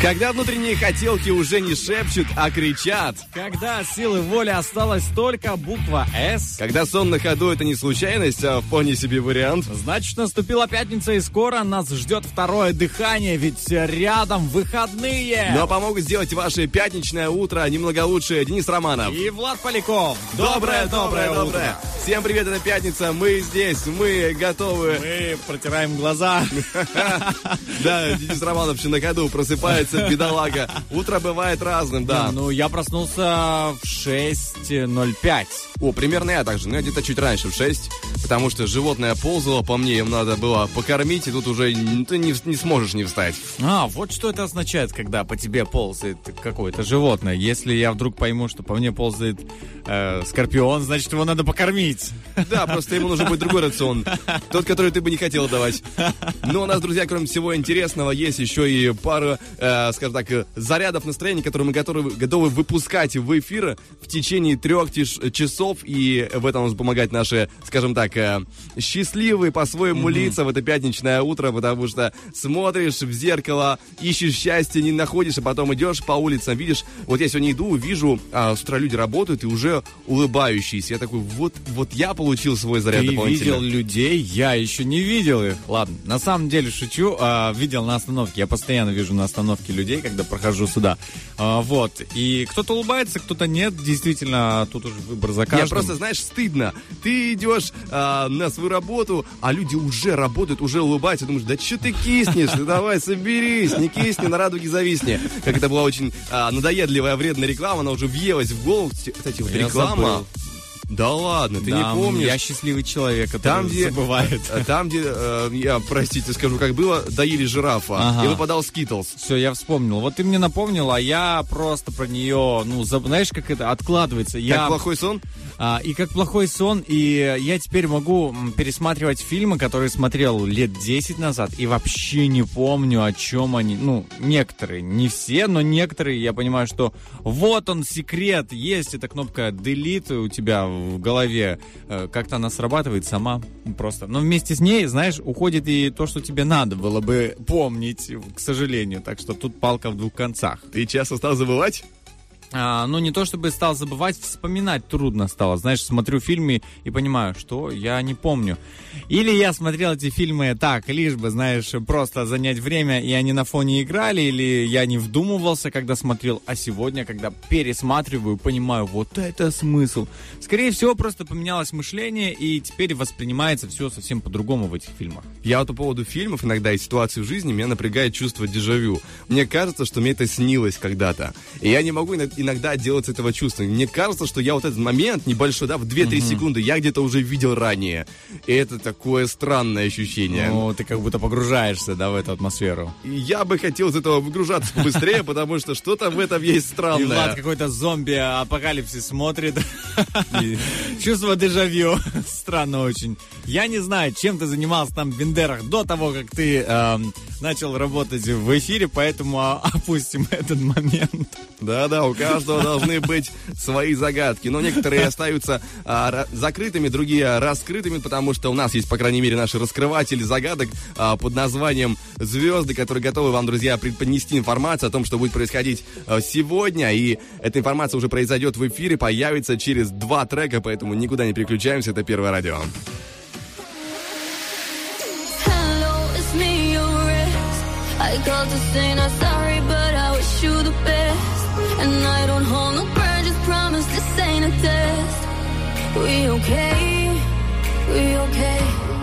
Когда внутренние хотелки уже не шепчут, а кричат. Когда силы воли осталась только буква «С», Когда сон на ходу это не случайность, а вполне себе вариант. значит наступила пятница и скоро нас ждет второе дыхание, ведь рядом выходные. Но помогут сделать ваше пятничное утро немного лучше Денис Романов. И Влад Поляков. Доброе, доброе, доброе. Всем привет, это пятница. Мы здесь, мы готовы. Мы протираем глаза. Да, Денис Романов еще на ходу просыпается, бедолага. Утро бывает разным, да. Ну, я проснулся в 6.05. О, примерно я так же, но я где-то чуть раньше, в 6, потому что животное ползало по мне, им надо было покормить, и тут уже ты не, не сможешь не встать. А, вот что это означает, когда по тебе ползает какое-то животное. Если я вдруг пойму, что по мне ползает э, скорпион, значит, его надо покормить. Да, просто ему нужен будет другой рацион, тот, который ты бы не хотел давать. Но у нас, друзья, кроме всего интересного, есть еще и пара, э, скажем так, э, зарядов настроения, которые мы готовы, готовы выпускать в эфир в течение трех тиш- часов, и в этом нам помогать наши, скажем так, э, счастливые по-своему лица в это пятничное утро, потому что смотришь в зеркало, ищешь счастье, не находишь, а потом идешь по улицам, видишь, вот я сегодня иду, вижу, а, с утра люди работают и уже улыбающиеся. Я такой, вот, вот я получил свой заряд Ты видел людей, я еще не видел их. Ладно, на самом деле шучу. а, видел на остановке. Я постоянно вижу на остановке людей, когда прохожу сюда. А, вот. И кто-то улыбается, кто-то нет. Действительно, тут уже выбор за каждым. Мне просто, знаешь, стыдно. Ты идешь а, на свою работу, а люди уже работают, уже улыбаются. Думаешь, да что ты киснешь? Ты давай, соберись, не кисни, на радуге зависни. Как это была очень а, надоедливая, вредная реклама, она уже въелась в голову. Кстати, вот Я реклама... забыл. Да ладно, ты Да, не помнишь? Я счастливый человек, который Там, где, забывает. э, там, где, э, я, простите, скажу, как было, доили жирафа, Ага. и выпадал Скитлс. Все, я вспомнил. Вот ты мне напомнил, а я просто про нее, ну, заб- знаешь, как это откладывается. Я, Как плохой сон? а, и как плохой сон, и я теперь могу пересматривать фильмы, которые смотрел лет 10 назад, и вообще не помню, о чем они. Ну, некоторые, не все, но некоторые, я понимаю, что вот он секрет, есть эта кнопка delete у тебя в голове, Э, как-то она срабатывает сама просто. Но вместе с ней, знаешь, уходит и то, что тебе надо было бы помнить, к сожалению. Так что тут палка в двух концах. Ты часто стал забывать? А, ну, не то чтобы стал забывать, вспоминать трудно стало. Знаешь, смотрю фильмы и понимаю, что я не помню. Или я смотрел эти фильмы так, лишь бы, знаешь, просто занять время, и они на фоне играли, или я не вдумывался, когда смотрел, а сегодня, когда пересматриваю, понимаю, вот это смысл. Скорее всего, просто поменялось мышление, и теперь воспринимается все совсем по-другому в этих фильмах. Я вот по поводу фильмов иногда и ситуаций в жизни меня напрягает чувство дежавю. Мне кажется, что мне это снилось когда-то. И я не могу иног- иногда делать этого чувства. Мне кажется, что я вот этот момент небольшой, да, в 2-3 секунды, я где-то уже видел ранее. И это такое странное ощущение. Ну, ты как будто погружаешься, да, в эту атмосферу. Я бы хотел из этого выгружаться побыстрее, потому что что-то в этом есть И Влад странное. какой-то зомби-апокалипсис смотрит. Чувство дежавю. Странно очень. Я не знаю, чем ты занимался там в Бендерах до того, как ты эм, начал работать в эфире, поэтому а, опустим этот момент. Да-да, у каждого должны быть свои загадки. Но некоторые остаются а, закрытыми, другие раскрытыми, потому что у нас есть, по крайней мере, наши раскрыватели загадок а, под названием «Звезды», которые готовы вам, друзья, преподнести информацию о том, что будет происходить а, сегодня. И эта информация уже произойдет в эфире, появится через два трека, поэтому никуда не переключаемся. Это Первое радио. I called to say not sorry, but I wish you the best. And I don't hold no grudges, promise this ain't a test. We okay? We okay?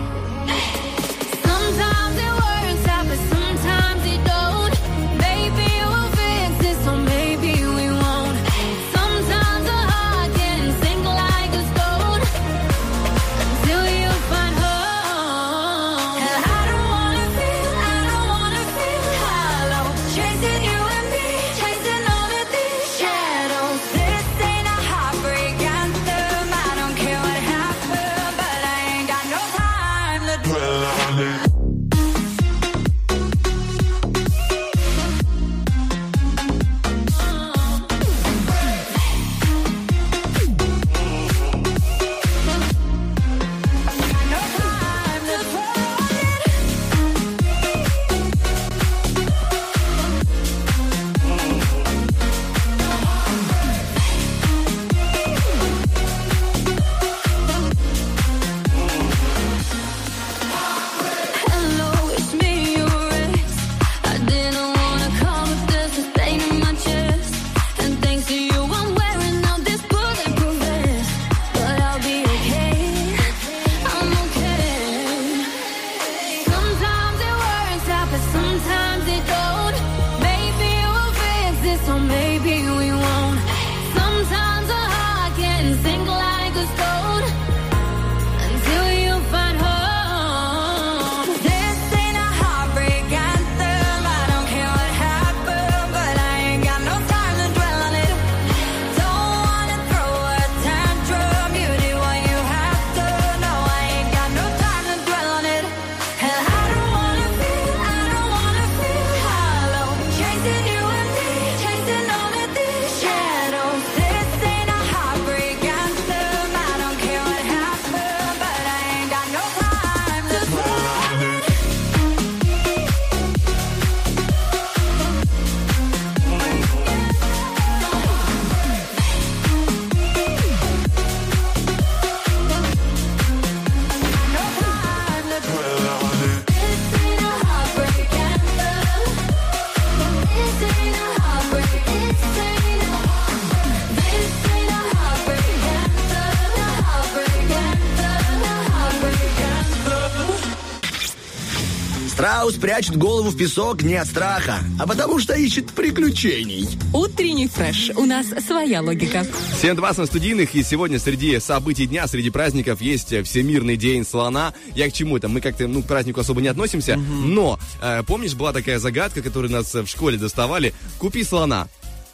Страус прячет голову в песок не от страха, а потому что ищет приключений. Утренний фреш. У нас своя логика. 7.20 на студийных, и сегодня среди событий дня, среди праздников есть Всемирный день слона. Я к чему это? Мы как-то ну, к празднику особо не относимся, но э, помнишь, была такая загадка, которую нас в школе доставали? Купи слона.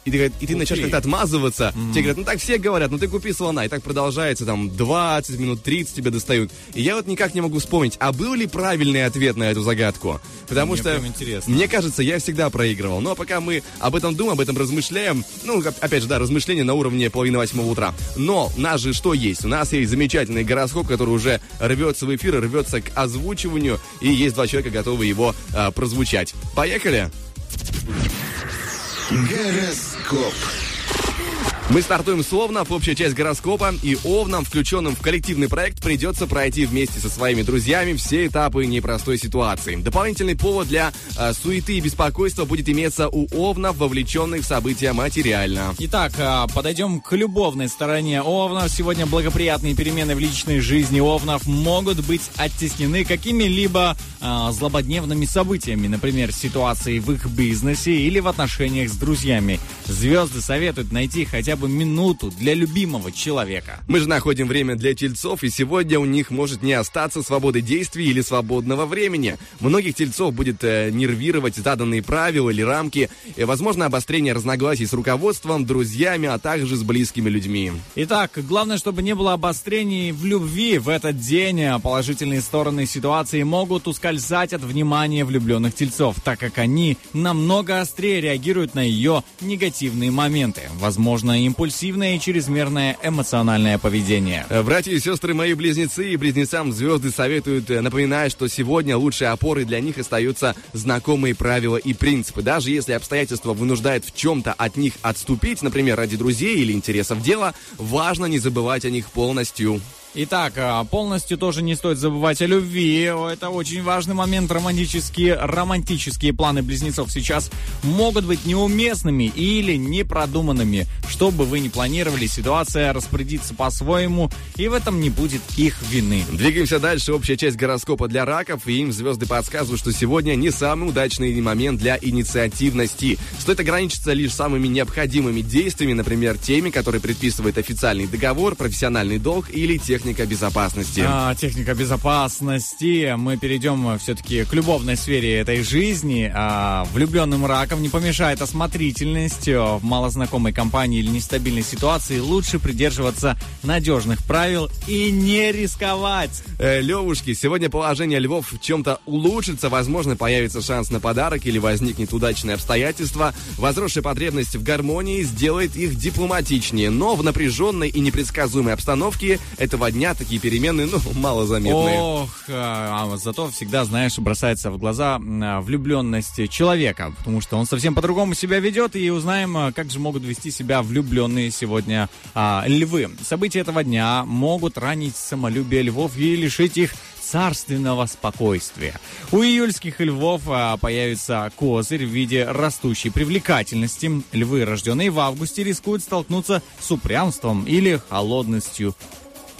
И ты, и ты начнешь как-то отмазываться. Тебе говорят, ну так все говорят, ну ты купи слона. И так продолжается, там, 20 минут, 30 тебя достают. И я вот никак не могу вспомнить, а был ли правильный ответ на эту загадку? Потому Мне что, прям интересно. мне кажется, я всегда проигрывал. Но пока мы об этом думаем, об этом размышляем, ну, оп- опять же, да, размышления на уровне половины восьмого утра. Но у нас же что есть? У нас есть замечательный гороскоп, который уже рвется в эфир, рвется к озвучиванию, и есть два человека, готовы его а, прозвучать. Поехали! Гороскоп. Club. Мы стартуем с Овна, общая часть гороскопа, и Овнам, включенным в коллективный проект, придется пройти вместе со своими друзьями все этапы непростой ситуации. Дополнительный повод для э, суеты и беспокойства будет иметься у Овнов, вовлеченных в события материально. Итак, а, подойдем к любовной стороне Овнов. Сегодня благоприятные перемены в личной жизни Овнов могут быть оттеснены какими-либо а, злободневными событиями, например, ситуацией в их бизнесе или в отношениях с друзьями. Звезды советуют найти хотя бы минуту для любимого человека. Мы же находим время для тельцов, и сегодня у них может не остаться свободы действий или свободного времени. Многих тельцов будет э, нервировать заданные правила или рамки, и, возможно, обострение разногласий с руководством, друзьями, а также с близкими людьми. Итак, главное, чтобы не было обострений в любви в этот день. А Положительные стороны ситуации могут ускользать от внимания влюбленных тельцов, так как они намного острее реагируют на ее негативные моменты. Возможно, импульсивное и чрезмерное эмоциональное поведение. Э, Братья и сестры мои близнецы и близнецам звезды советуют, э, напоминая, что сегодня лучшей опорой для них остаются знакомые правила и принципы. Даже если обстоятельства вынуждают в чем-то от них отступить, например, ради друзей или интересов дела, важно не забывать о них полностью. Итак, а, полностью тоже не стоит забывать о любви. Это очень важный момент. Романтические, романтические планы близнецов сейчас могут быть неуместными или непродуманными. Что бы вы ни планировали, ситуация распорядится по-своему, и в этом не будет их вины. Двигаемся дальше. Общая часть гороскопа для раков, и им звезды подсказывают, что сегодня не самый удачный момент для инициативности. Стоит ограничиться лишь самыми необходимыми действиями, например, теми, которые предписывает официальный договор, профессиональный долг или техника техника безопасности. А, техника безопасности. Мы перейдем все-таки к любовной сфере этой жизни. А, влюбленным раком не помешает осмотрительность. В малознакомой компании или нестабильной ситуации лучше придерживаться надежных правил и не рисковать. Э, Левушки, сегодня положение львов в чем-то улучшится. Возможно, появится шанс на подарок или возникнет удачное обстоятельство. Возросшая потребность в гармонии сделает их дипломатичнее. Но в напряженной и непредсказуемой обстановке этого дня такие перемены, ну, малозаметные. Ох, а, а зато всегда, знаешь, бросается в глаза а, влюбленность человека, потому что он совсем по-другому себя ведет, и узнаем, а, как же могут вести себя влюбленные сегодня а, львы. События этого дня могут ранить самолюбие львов и лишить их царственного спокойствия. У июльских львов появится козырь в виде растущей привлекательности. Львы, рожденные в августе, рискуют столкнуться с упрямством или холодностью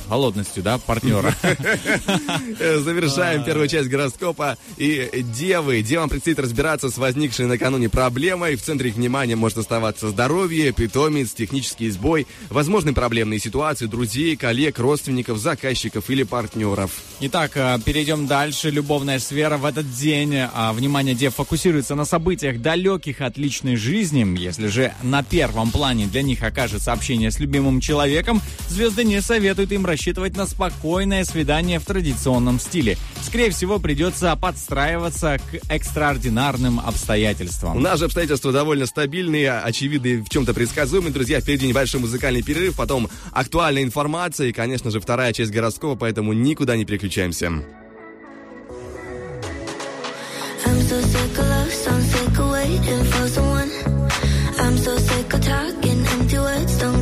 холодностью, да, партнера. Завершаем первую часть гороскопа. И девы. Девам предстоит разбираться с возникшей накануне проблемой. В центре их внимания может оставаться здоровье, питомец, технический сбой, возможные проблемные ситуации друзей, коллег, родственников, заказчиков или партнеров. Итак, э, перейдем дальше. Любовная сфера в этот день. а, Внимание дев фокусируется на событиях, далеких от личной жизни. Если же на первом плане для них окажется общение с любимым человеком, звезды не советуют им рассчитывать на спокойное свидание в традиционном стиле. Скорее всего, придется подстраиваться к экстраординарным обстоятельствам. же обстоятельства довольно стабильные, очевидные, в чем-то предсказуемые. Друзья, впереди небольшой музыкальный перерыв, потом актуальная информация и, конечно же, вторая часть гороскопа, поэтому никуда не переключаемся. I'm so sick of love, so I'm sick of waiting for someone. I'm so sick of talking empty words, don't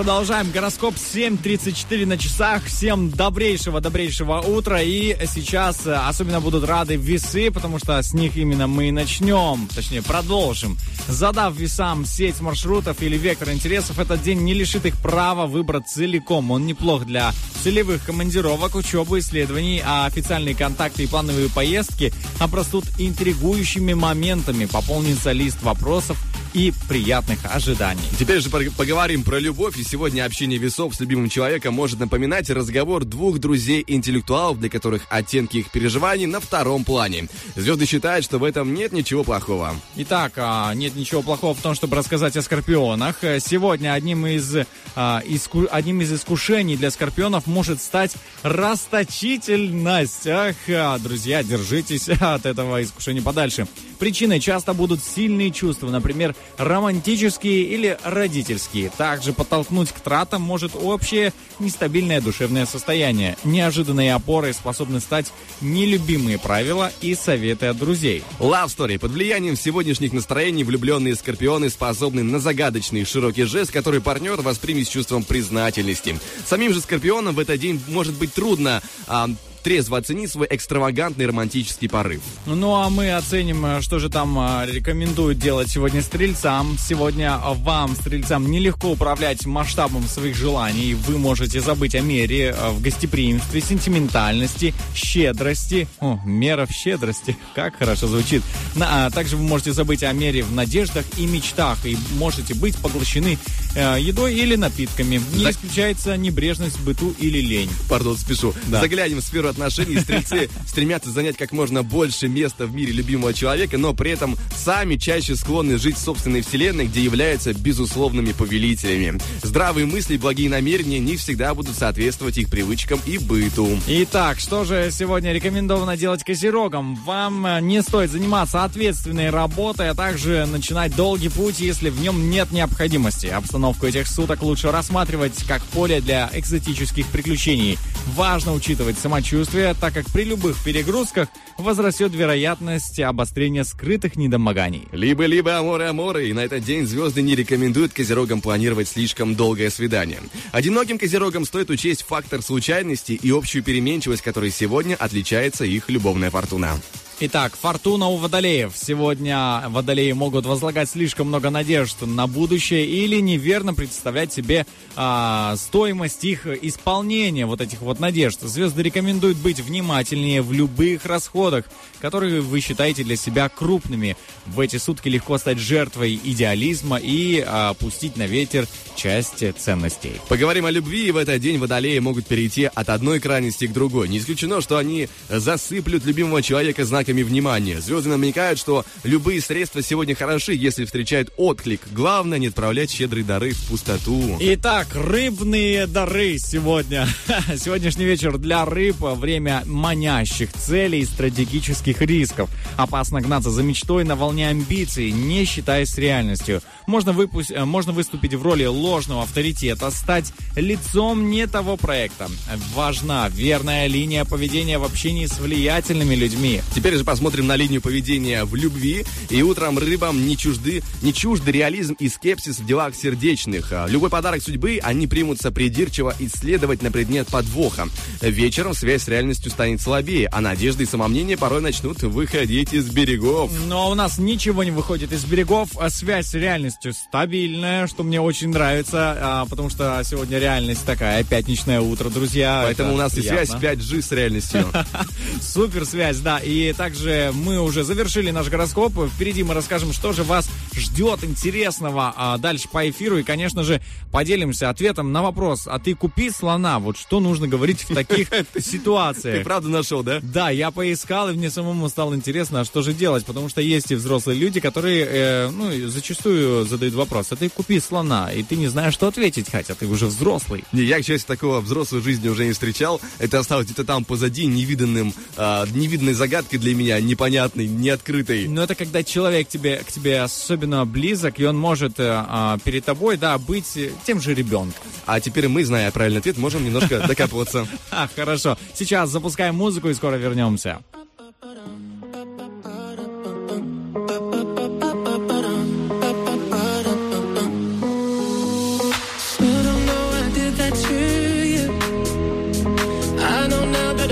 продолжаем. Гороскоп 7.34 на часах. Всем добрейшего-добрейшего утра. И сейчас э, особенно будут рады весы, потому что с них именно мы и начнем. Точнее, продолжим. Задав весам сеть маршрутов или вектор интересов, этот день не лишит их права выбрать целиком. Он неплох для целевых командировок, учебы, исследований, а официальные контакты и плановые поездки обрастут интригующими моментами. Пополнится лист вопросов и приятных ожиданий. Теперь же пог- поговорим про любовь, и сегодня общение весов с любимым человеком может напоминать разговор двух друзей-интеллектуалов, для которых оттенки их переживаний на втором плане. Звезды считают, что в этом нет ничего плохого. Итак, а, нет ничего плохого в том, чтобы рассказать о скорпионах. Э, Сегодня одним из, а, иску- одним из искушений для скорпионов может стать расточительность. Ах, а, друзья, держитесь от этого искушения подальше. Причиной часто будут сильные чувства, например, романтические или родительские. Также подтолкнуть к тратам может общее нестабильное душевное состояние. Неожиданной опорой способны стать нелюбимые правила и советы от друзей. Love Story. Под влиянием сегодняшних настроений влюбленные скорпионы способны на загадочный широкий жест, который партнер воспримет с чувством признательности. Самим же скорпионам в этот день может быть трудно а, трезво оценить свой экстравагантный романтический порыв. Ну а мы оценим, э, что же там э, рекомендуют делать сегодня стрельцам. Сегодня э, вам, стрельцам, нелегко управлять масштабом своих желаний. Вы можете забыть о мере в гостеприимстве, сентиментальности, щедрости. О, мера в щедрости. Как хорошо звучит. На- а также вы можете забыть о мере в надеждах и мечтах. И можете быть поглощены э, едой или напитками. Не За- исключается небрежность в быту или лень. Пардон, спешу. Да. Заглянем в сферу отношений. Стрельцы стремятся занять как можно больше места в мире любимого человека, но при этом сами чаще склонны жить в собственной вселенной, где являются безусловными повелителями. Здравые мысли и благие намерения не всегда будут соответствовать их привычкам и быту. Итак, что же сегодня рекомендовано делать козерогам? Вам э, не стоит заниматься ответственной работой, а также начинать долгий путь, если в нем нет необходимости. Обстановку этих суток лучше рассматривать как поле для экзотических приключений. Важно учитывать самочувствие, так как при любых перегрузках возрастет вероятность обострения скрытых недомоганий. Либо-либо аморы-аморы, и на этот день звезды не рекомендуют козерогам планировать слишком долгое свидание. Одиноким козерогам стоит учесть фактор случайности и общую переменчивость, которой сегодня отличается их любовная фортуна. Итак, фортуна у водолеев. Сегодня водолеи могут возлагать слишком много надежд на будущее или неверно представлять себе а, стоимость их исполнения вот этих вот надежд. Звезды рекомендуют быть внимательнее в любых расходах, которые вы считаете для себя крупными. В эти сутки легко стать жертвой идеализма и а, пустить на ветер часть ценностей. Поговорим о любви, в этот день водолеи могут перейти от одной крайности к другой. Не исключено, что они засыплют любимого человека знаками внимания. Звезды намекают, что любые средства сегодня хороши, если встречают отклик. Главное не отправлять щедрые дары в пустоту. Итак, рыбные дары сегодня. Сегодняшний вечер для рыб время манящих целей и стратегических рисков. Опасно гнаться за мечтой на волне амбиций, не считаясь с реальностью. Можно, выпусть, э, можно выступить в роли ложного авторитета, стать лицом не того проекта. Важна верная линия поведения в общении с влиятельными людьми. Теперь же посмотрим на линию поведения в любви. И утром рыбам не чужды, не чужды реализм и скепсис в делах сердечных. А Любой подарок судьбы они примутся придирчиво исследовать на предмет подвоха. Вечером связь с реальностью станет слабее, а надежды и самомнение порой начнут выходить из берегов. Но у нас ничего не выходит из берегов, а связь с реальностью стабильная, что мне очень нравится, а, потому что сегодня реальность такая, пятничное утро, друзья. Поэтому Это у нас и связь приятно. 5G с реальностью. Супер связь, да. И также мы уже завершили наш гороскоп. Впереди мы расскажем, что же вас ждет интересного а, дальше по эфиру. И, конечно же, поделимся ответом на вопрос, а ты купи слона. Вот что нужно говорить в таких Ты ситуациях. правда нашел, да? Да, я поискал, и мне самому стало интересно, а что же делать, потому что есть и взрослые люди, которые, э, ну, зачастую задают вопрос, а ты купи слона, и ты не знаешь, что ответить, хотя ты уже взрослый. Не, я, к счастью, такого взрослой жизни уже не встречал. Это осталось где-то там позади, невиданным, а, невиданной загадкой для меня непонятный, неоткрытый. Но это когда человек тебе, к тебе особенно близок, и он может э, а, перед тобой, да, быть э, тем же ребенком. А теперь мы, зная правильный ответ, можем немножко докапываться. А, хорошо. Сейчас запускаем музыку и скоро вернемся.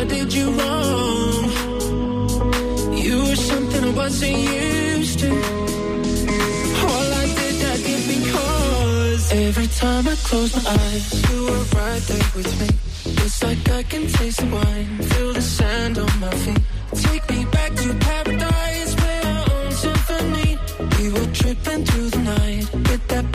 did you wrong wasn't used to. All I did, I did because every time I close my eyes, you were right there with me. It's like I can taste the wine, feel the sand on my feet. Take me back to paradise, play our own symphony. We were tripping through the night with that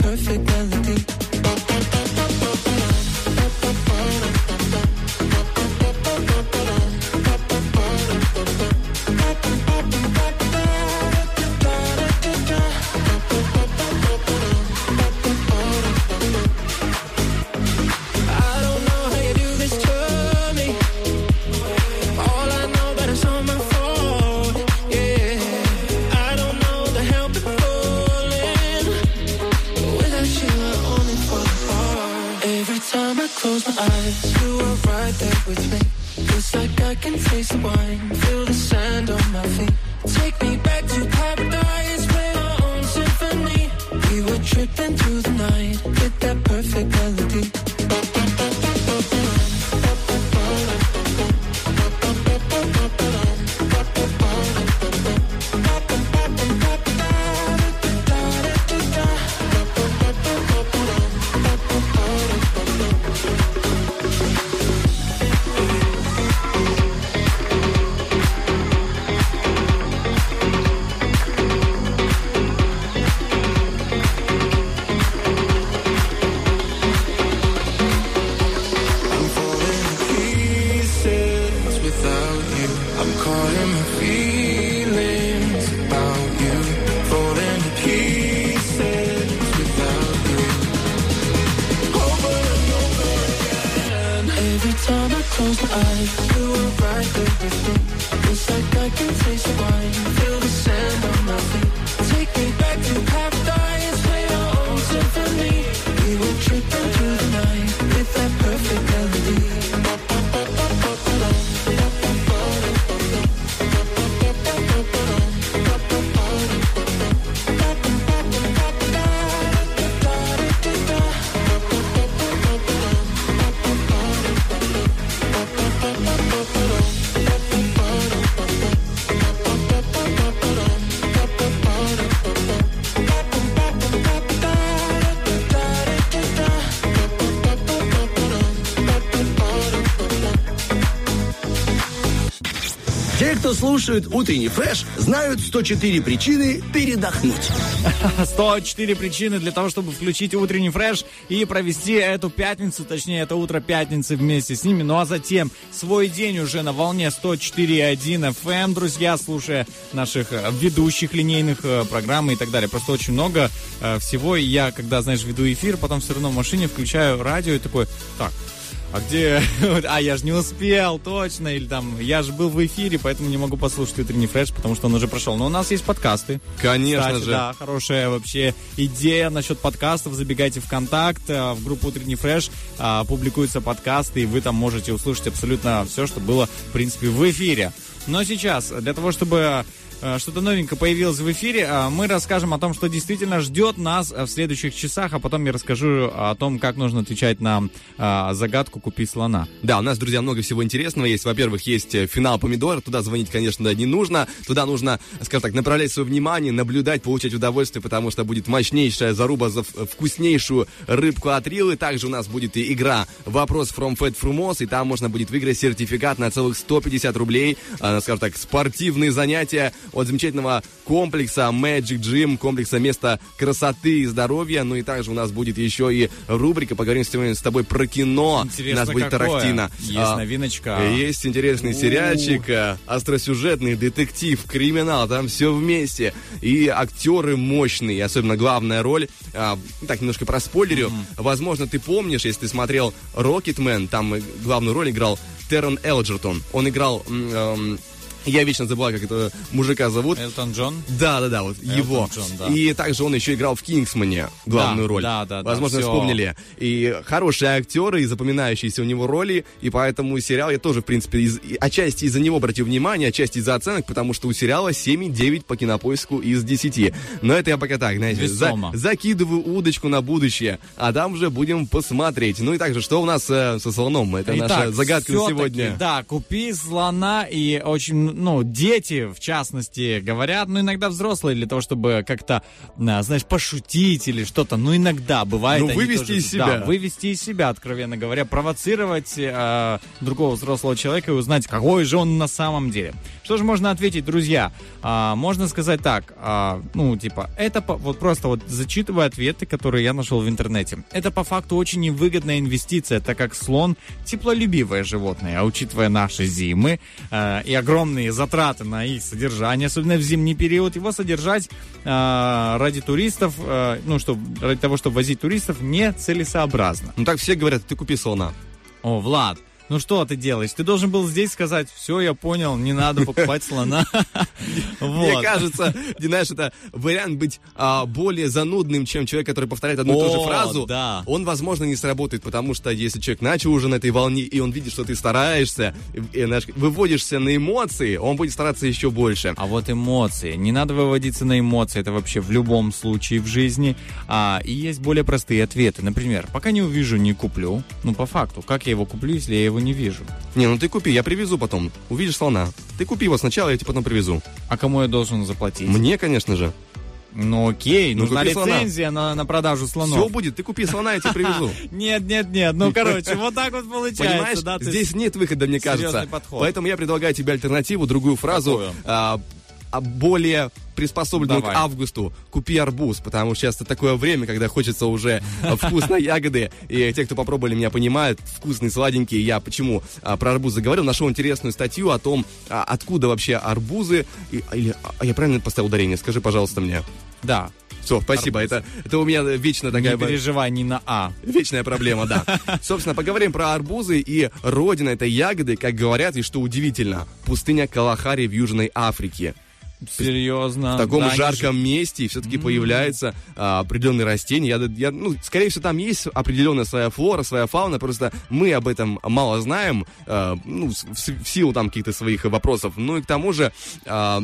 кто слушают утренний фреш, знают 104 причины передохнуть. 104 причины для того, чтобы включить утренний фреш и провести эту пятницу, точнее, это утро пятницы вместе с ними. Ну а затем свой день уже на волне 104.1 FM, друзья, слушая наших э, ведущих линейных э, программ и так далее. Просто очень много э, всего. И я, когда, знаешь, веду эфир, потом все равно в машине включаю радио и такой, так, а где... А, я же не успел, точно. Или там, я же был в эфире, поэтому не могу послушать утренний фреш, потому что он уже прошел. Но у нас есть подкасты. Конечно Кстати, же. Да, хорошая вообще идея насчет подкастов. Забегайте в контакт, э, в группу Утренний фреш, а, публикуются подкасты, и вы там можете услышать абсолютно все, что было, в принципе, в эфире. Но сейчас, для того, чтобы что-то новенькое появилось в эфире, э, мы расскажем о том, что действительно ждет нас э, в следующих часах, а потом я расскажу о том, как нужно отвечать на э, загадку «Купи слона». Да, у нас, друзья, много всего интересного есть. Во-первых, есть э, финал помидора. Туда звонить, конечно, не нужно. Туда нужно, скажем так, направлять свое внимание, наблюдать, получать удовольствие, потому что будет мощнейшая заруба за вкуснейшую рыбку от Рилы. Также у нас будет и игра «Вопрос from Fat Frumos», и там можно будет выиграть сертификат на целых 150 рублей. А, скажем так, спортивные занятия от замечательного комплекса Magic Gym, комплекса места красоты и здоровья. Ну и также у нас будет еще и рубрика «Поговорим сегодня с тобой про кино». Интересно, у нас будет какое? Тарантино. Есть А, новиночка. Есть интересный сериальчик, э, остросюжетный детектив, криминал, там все вместе. И актеры мощные, особенно главная роль. а, так, немножко про спойлерю. Возможно, ты помнишь, если ты смотрел Рокетмен, там главную роль играл Террен Элджертон. Он играл... эм, я вечно забываю, как этого мужика зовут. Элтон Джон? Да, да, да, вот его. Джон, да. И также он еще играл в Кингсмане главную Да, роль. да, да, да, Возможно, всё. вспомнили. И хорошие актеры, и запоминающиеся у него роли, и поэтому сериал я тоже, в принципе, из- отчасти из-за него обратил внимание, отчасти из-за оценок, потому что у сериала 7,9 по кинопоиску из 10. Но это я пока так, знаете, за- закидываю удочку на будущее, а там уже будем посмотреть. Ну и также, что у нас э, со слоном? Это наша Итак, загадка на сегодня. Да, купи слона, и очень ну, дети, в частности, говорят, ну, иногда взрослые для того, чтобы как-то, а, знаешь, пошутить или что-то, ну, иногда бывает. Ну, вывести тоже- из себя. Да, вывести из себя, откровенно говоря, провоцировать э, другого взрослого человека и узнать, какой же он на самом деле. Что же можно ответить, друзья? А, можно сказать так, а, ну, типа, это по- вот просто вот зачитывая ответы, которые я нашел в интернете. Это по факту очень невыгодная инвестиция, так как слон теплолюбивое животное, а учитывая наши зимы э, и огромные затраты на их содержание, особенно в зимний период, его содержать э, ради туристов, э, ну, чтобы ради того, чтобы возить туристов, нецелесообразно. Ну так все говорят, ты купи слона. О, Влад, ну что ты делаешь? Ты должен был здесь сказать, все, я понял, не надо покупать слона. Мне кажется, знаешь, это вариант быть а, более занудным, чем человек, который повторяет одну и ту же фразу. Он, возможно, не сработает, потому что если человек начал уже на этой волне, и он видит, что ты стараешься, выводишься на эмоции, он будет стараться еще больше. А вот эмоции. Не надо выводиться на эмоции. Это вообще в любом случае в жизни. А, и есть более простые ответы. Например, пока не увижу, не куплю. Ну, по факту, как я его куплю, если я его не вижу? Не, ну ты купи, я привезу потом. Увидишь слона. Ты купи его сначала, я тебе потом привезу. А кому я должен заплатить? Мне, конечно же. Ну, окей, Ну, нужна лицензия на, на продажу слонов. Все будет, ты купи слона, я тебе привезу. Нет, нет, нет. Ну, короче, вот так вот получается. Понимаешь, да, здесь нет выхода, мне кажется. подход. Поэтому я предлагаю тебе альтернативу, другую фразу, а, более приспособленную Давай. к августу. Купи арбуз, потому что сейчас такое время, когда хочется уже а, вкусной ягоды. И те, кто попробовали, меня понимают. Вкусный, сладенький. Я почему а, про арбуз заговорил? Нашел интересную статью о том, а, откуда вообще арбузы. И- или, а, я правильно поставил ударение? Скажи, пожалуйста, мне. Да. Все, спасибо. Это, это у меня вечно такая... Не переживай, не на А. Вечная проблема, да. Собственно, поговорим про арбузы и родина этой ягоды, как говорят, и что удивительно, пустыня Калахари в Южной Африке. Серьезно. В таком Да, жарком месте все-таки появляются а, определенные растения. Я, я, ну, скорее всего, там есть определенная своя флора, своя фауна, просто мы об этом мало знаем, а, ну, в, в силу там каких-то своих вопросов. Ну и к тому же а,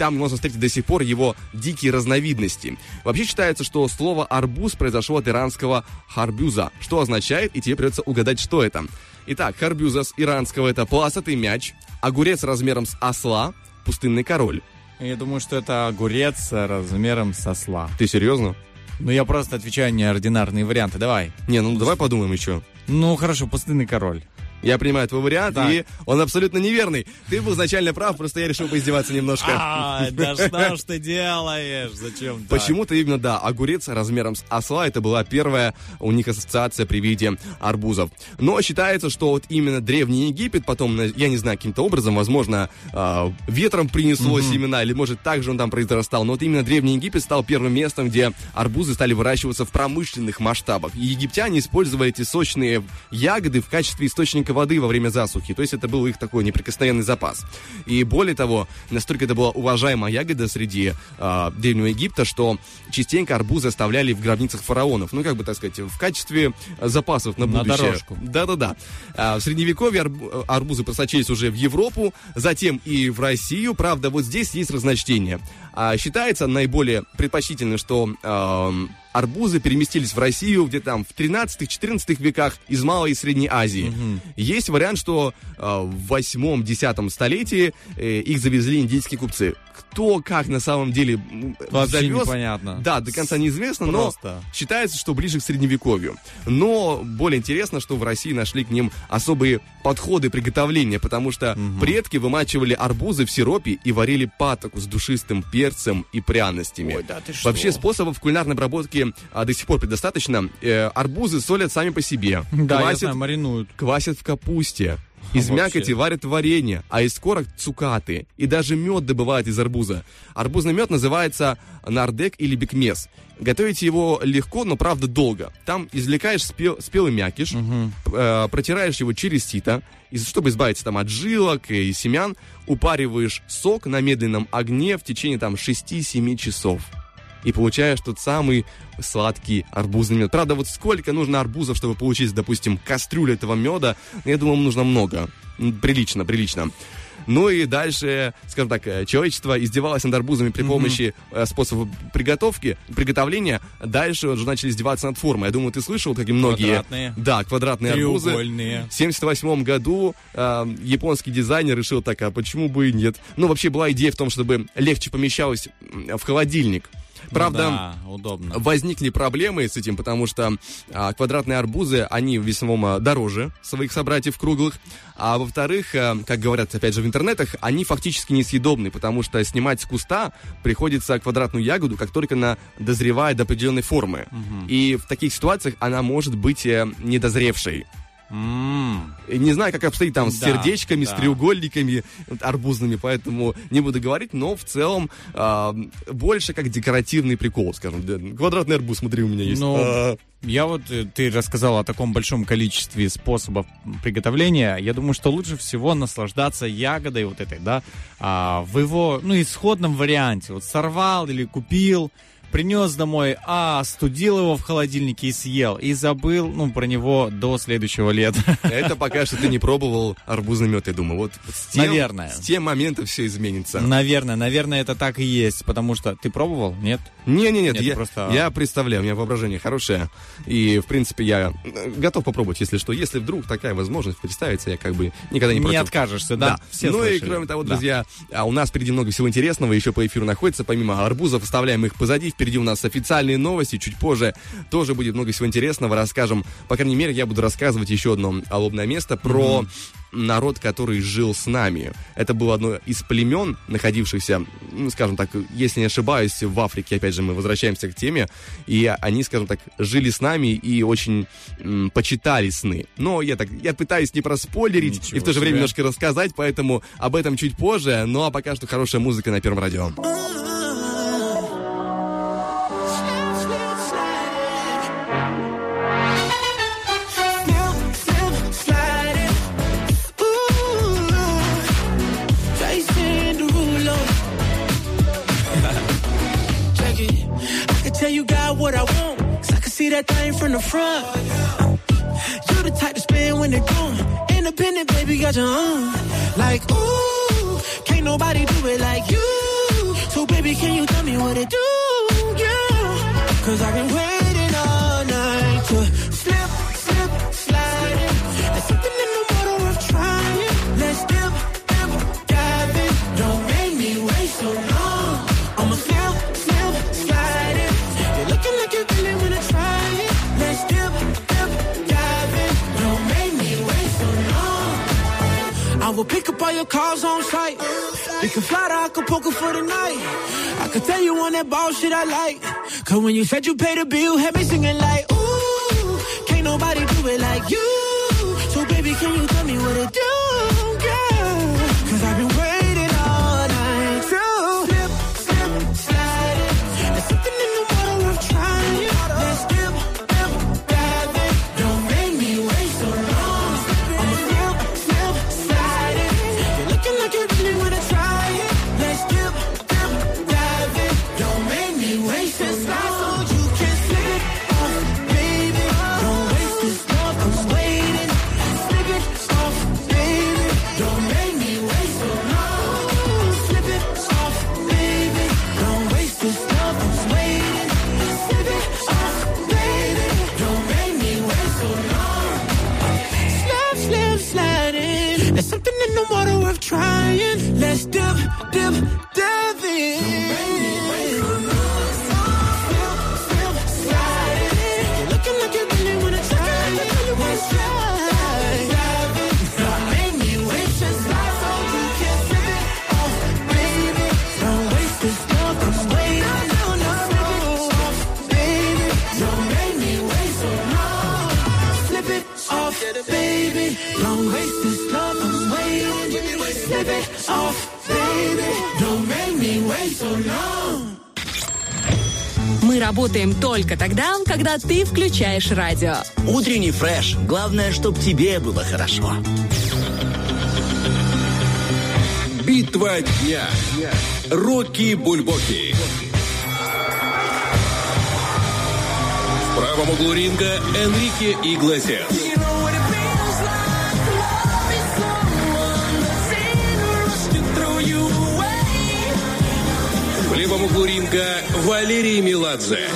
там можно встретить до сих пор его дикие разновидности. Вообще считается, что слово «арбуз» произошло от иранского «харбюза», что означает, и тебе придется угадать, что это. Итак, харбюза с иранского это полосатый мяч, огурец размером с осла, пустынный король. Я думаю, что это огурец размером со сла. Ты серьезно? Ну, я просто отвечаю неординарные варианты. Давай. Не, ну давай подумаем еще. Ну, хорошо, пустынный король. Я принимаю твой вариант, Так. и он абсолютно неверный. Ты был изначально прав, просто я решил поиздеваться немножко. А, да что ж ты делаешь? Зачем так? Почему-то именно, да, огурец размером с осла, это была первая у них ассоциация при виде арбузов. Но считается, что вот именно Древний Египет потом, я не знаю, каким-то образом, возможно, а, ветром принесло семена, или может так же он там произрастал, но вот именно Древний Египет стал первым местом, где арбузы стали выращиваться в промышленных масштабах. И египтяне использовали эти сочные ягоды в качестве источника воды во время засухи, то есть это был их такой неприкосновенный запас. И более того, настолько это была уважаемая ягода среди а, Древнего Египта, что частенько арбузы оставляли в гробницах фараонов, ну как бы так сказать, в качестве запасов на На будущее. дорожку. Да-да-да. А, В средневековье арбу- арбузы просочились уже в Европу, затем и в Россию. Правда, вот здесь есть разночтение. А, Считается наиболее предпочтительным, что ам, арбузы переместились в Россию где-то там в 13-14 веках из Малой и Средней Азии. Есть вариант, что а, в 8-10 столетии э, их завезли индийские купцы. Кто как на самом деле Вообще завез, непонятно. Да, до конца неизвестно, Просто. но считается, что ближе к средневековью. Но более интересно, что в России нашли к ним особые подходы приготовления, потому что предки вымачивали арбузы в сиропе и варили патоку с душистым перцем и пряностями. Ой, да ты что? Вообще способов кулинарной обработки а, до сих пор предостаточно. Э, арбузы солят сами по себе. Да, я Квасят знаю, маринуют. квасят в капусте. Из Вообще. мякоти варят варенье, а из корок цукаты. И даже мед добывают из арбуза. Арбузный мед называется нардек или бекмес. Готовить его легко, но правда долго. Там извлекаешь спел- спелый мякиш, э, протираешь его через сито, и чтобы избавиться там от жилок и семян, упариваешь сок на медленном огне в течение там 6-7 часов и получаешь тот самый сладкий арбузный мед. Правда, вот сколько нужно арбузов, чтобы получить, допустим, кастрюлю этого меда, я думаю, нужно много. Прилично, прилично. Ну и дальше, скажем так, э, человечество издевалось над арбузами при помощи э, способов приготовки, приготовления. Дальше уже начали издеваться над формой. Я думаю, ты слышал, как и многие... Квадратные. Да, квадратные арбузы. В 78 году э, японский дизайнер решил так, а почему бы и нет? Ну, вообще была идея в том, чтобы легче помещалось в холодильник. Правда, Да, удобно. возникли проблемы с этим, потому что а, квадратные арбузы, они в весомом а, дороже своих собратьев круглых. А во-вторых, а, как говорят, опять же, в интернетах, они фактически несъедобны, потому что снимать с куста приходится квадратную ягоду, как только она дозревает до определенной формы. И в таких ситуациях она может быть э, недозревшей. И Не знаю, как обстоит там с Да, сердечками, с да. треугольниками вот, арбузными, поэтому не буду говорить, но в целом а, больше как декоративный прикол, скажем. Квадратный арбуз, смотри, у меня есть. Ну, А, Я вот, э, ты рассказал о таком большом количестве способов приготовления. Я думаю, что лучше всего наслаждаться ягодой вот этой, да, а, в его, ну, исходном варианте. Вот сорвал или купил, принес домой, а, студил его в холодильнике и съел. И забыл, ну, про него до следующего лета. Это пока что ты не пробовал арбузный мед, я думаю. Вот с тем, Наверное. С тем моментом все изменится. Наверное, наверное, это так и есть, потому что ты пробовал? Нет? Не-не-нет, Нет, я, просто- я представляю, у меня воображение хорошее. И, в принципе, я э, готов попробовать, если что. Если вдруг такая возможность представится, я как бы никогда не Не против. откажешься, да? Все ну и слышали. кроме того, Да. друзья, а у нас впереди много всего интересного, еще по эфиру находится. Помимо арбузов, оставляем их позади. Впереди у нас официальные новости. Чуть позже тоже будет много всего интересного. Расскажем, по крайней мере, я буду рассказывать еще одно лобное место про народ, который жил с нами. Это было одно из племен, находившихся, ну, скажем так, если не ошибаюсь, в Африке, опять же, мы возвращаемся к теме, и они, скажем так, жили с нами и очень м, почитали сны. Но я так, я пытаюсь не проспойлерить Ничего и в то же время себе. немножко рассказать, поэтому об этом чуть позже, ну а пока что хорошая музыка на Первом радио. See that thing from the front. You the type to spin when they're gone. Independent, baby, got your own. Like, ooh, can't nobody do it like you. So, baby, can you tell me what it do? Yeah. Cause I've been waiting will pick up all your calls on site. We can fly to Acapulco for the night. I could tell you on that ball shit I like. Cause when you said you paid the bill, had me singing like, ooh, can't nobody do it like you. So baby, can you tell me what to do, работаем только тогда, когда ты включаешь радио. Утренний фреш. Главное, чтобы тебе было хорошо. Битва дня. Рокки Бульбоки. В правом углу ринга Энрике Иглесиас. Валерий Меладзе.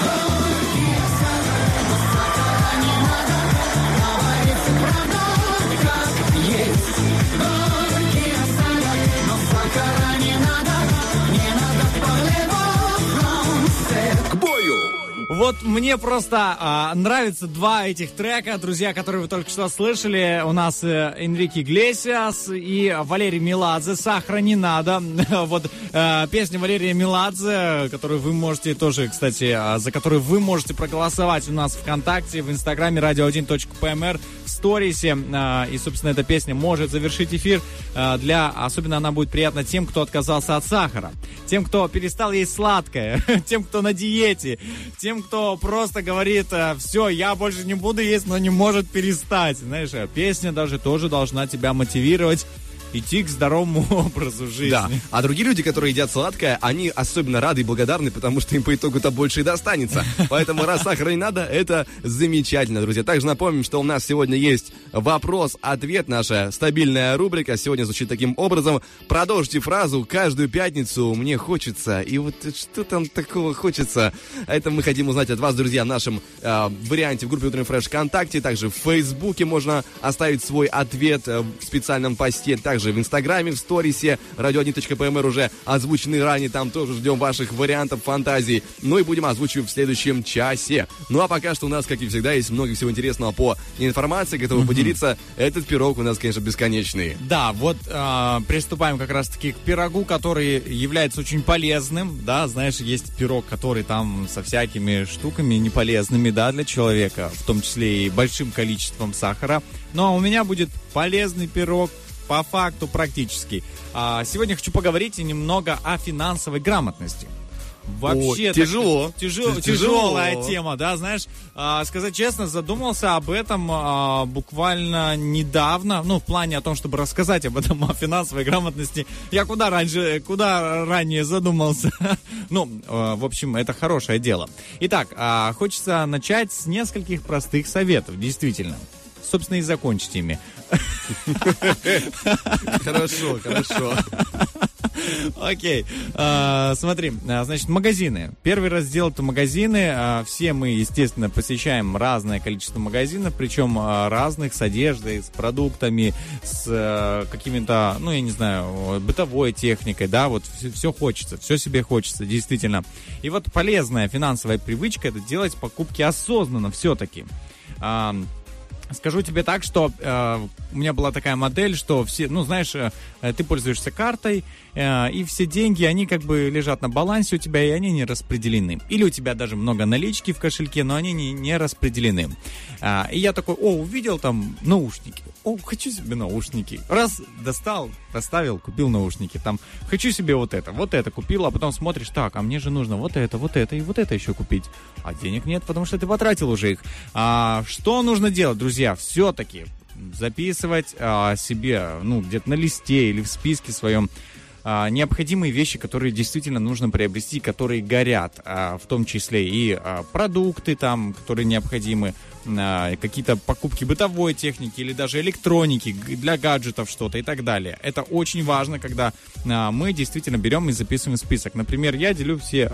Вот мне просто а, нравятся два этих трека, друзья, которые вы только что слышали. У нас э, Энрике Иглесиас и Валерий Меладзе «Сахара не надо». вот э, песня Валерия Меладзе, которую вы можете тоже, кстати, а, за которую вы можете проголосовать у нас ВКонтакте, в Инстаграме radio1.pmr, в сторисе. А, и, собственно, эта песня может завершить эфир. а, для, особенно она будет приятна тем, кто отказался от сахара, тем, кто перестал есть сладкое, тем, кто на диете, тем, кто просто говорит, все, я больше не буду есть, но не может перестать. Знаешь, а песня даже тоже должна тебя мотивировать идти к здоровому образу жизни. Да. А другие люди, которые едят сладкое, они особенно рады и благодарны, потому что им по итогу-то больше и достанется. Поэтому раз сахара не надо, это замечательно, друзья. Также напомним, что у нас сегодня есть вопрос-ответ, наша стабильная рубрика. Сегодня звучит таким образом. Продолжите фразу «Каждую пятницу мне хочется». И вот что там такого хочется? Это мы хотим узнать от вас, друзья, в нашем э, варианте в группе Утренний Фреш ВКонтакте. Также в Фейсбуке можно оставить свой ответ э, в специальном посте. Также в Инстаграме, в сторисе radio1.pmr уже озвучены ранее. Там тоже ждем ваших вариантов фантазий. Ну и будем озвучивать в следующем часе. Ну а пока что у нас, как и всегда, есть много всего интересного по информации. Готовы поделиться. Этот пирог у нас, конечно, бесконечный. Да, вот э, приступаем как раз-таки к пирогу, который является очень полезным. Да, знаешь, есть пирог, который там со всякими штуками неполезными, да, для человека, в том числе и большим количеством сахара. Ну а у меня будет полезный пирог, по факту практически. А, сегодня хочу поговорить немного о финансовой грамотности. Вообще О, тяжело. так- тяжело, тяжелая тема, да, знаешь. а, сказать честно, задумался об этом а, буквально недавно, ну, в плане о том, чтобы рассказать об этом, о финансовой грамотности. Я куда раньше, куда ранее задумался. ну, а, в общем, это хорошее дело. Итак, а, хочется начать с нескольких простых советов, действительно. Собственно, и закончить ими. Хорошо, хорошо. Окей. А, смотри, а, значит, магазины. Первый раздел это магазины. А, Все мы, естественно, посещаем разное количество магазинов, причем разных с одеждой, с продуктами, с э, какими-то, ну, я не знаю, бытовой техникой, да, вот все, хочется, все себе хочется, действительно. И вот полезная финансовая привычка это делать покупки осознанно все-таки. Скажу тебе так, что э, у меня была такая модель, что все, ну знаешь, э, ты пользуешься картой, и все деньги, они как бы лежат на балансе у тебя, и они не распределены. Или у тебя даже много налички в кошельке, но они не, не распределены. А, и я такой, о, увидел там наушники, о, хочу себе наушники. Раз, достал, доставил, купил наушники. Там, хочу себе вот это, вот это купил, а потом смотришь, так, а мне же нужно вот это, вот это и вот это еще купить. А денег нет, потому что ты потратил уже их. А, что нужно делать, друзья? Все-таки записывать а, себе, ну, где-то на листе или в списке своем а, необходимые вещи, которые действительно нужно приобрести, которые горят, а, в том числе и а, продукты там, которые необходимы, какие-то покупки бытовой техники или даже электроники для гаджетов что-то и так далее. Это очень важно, когда мы действительно берем и записываем список. Например, я делю все,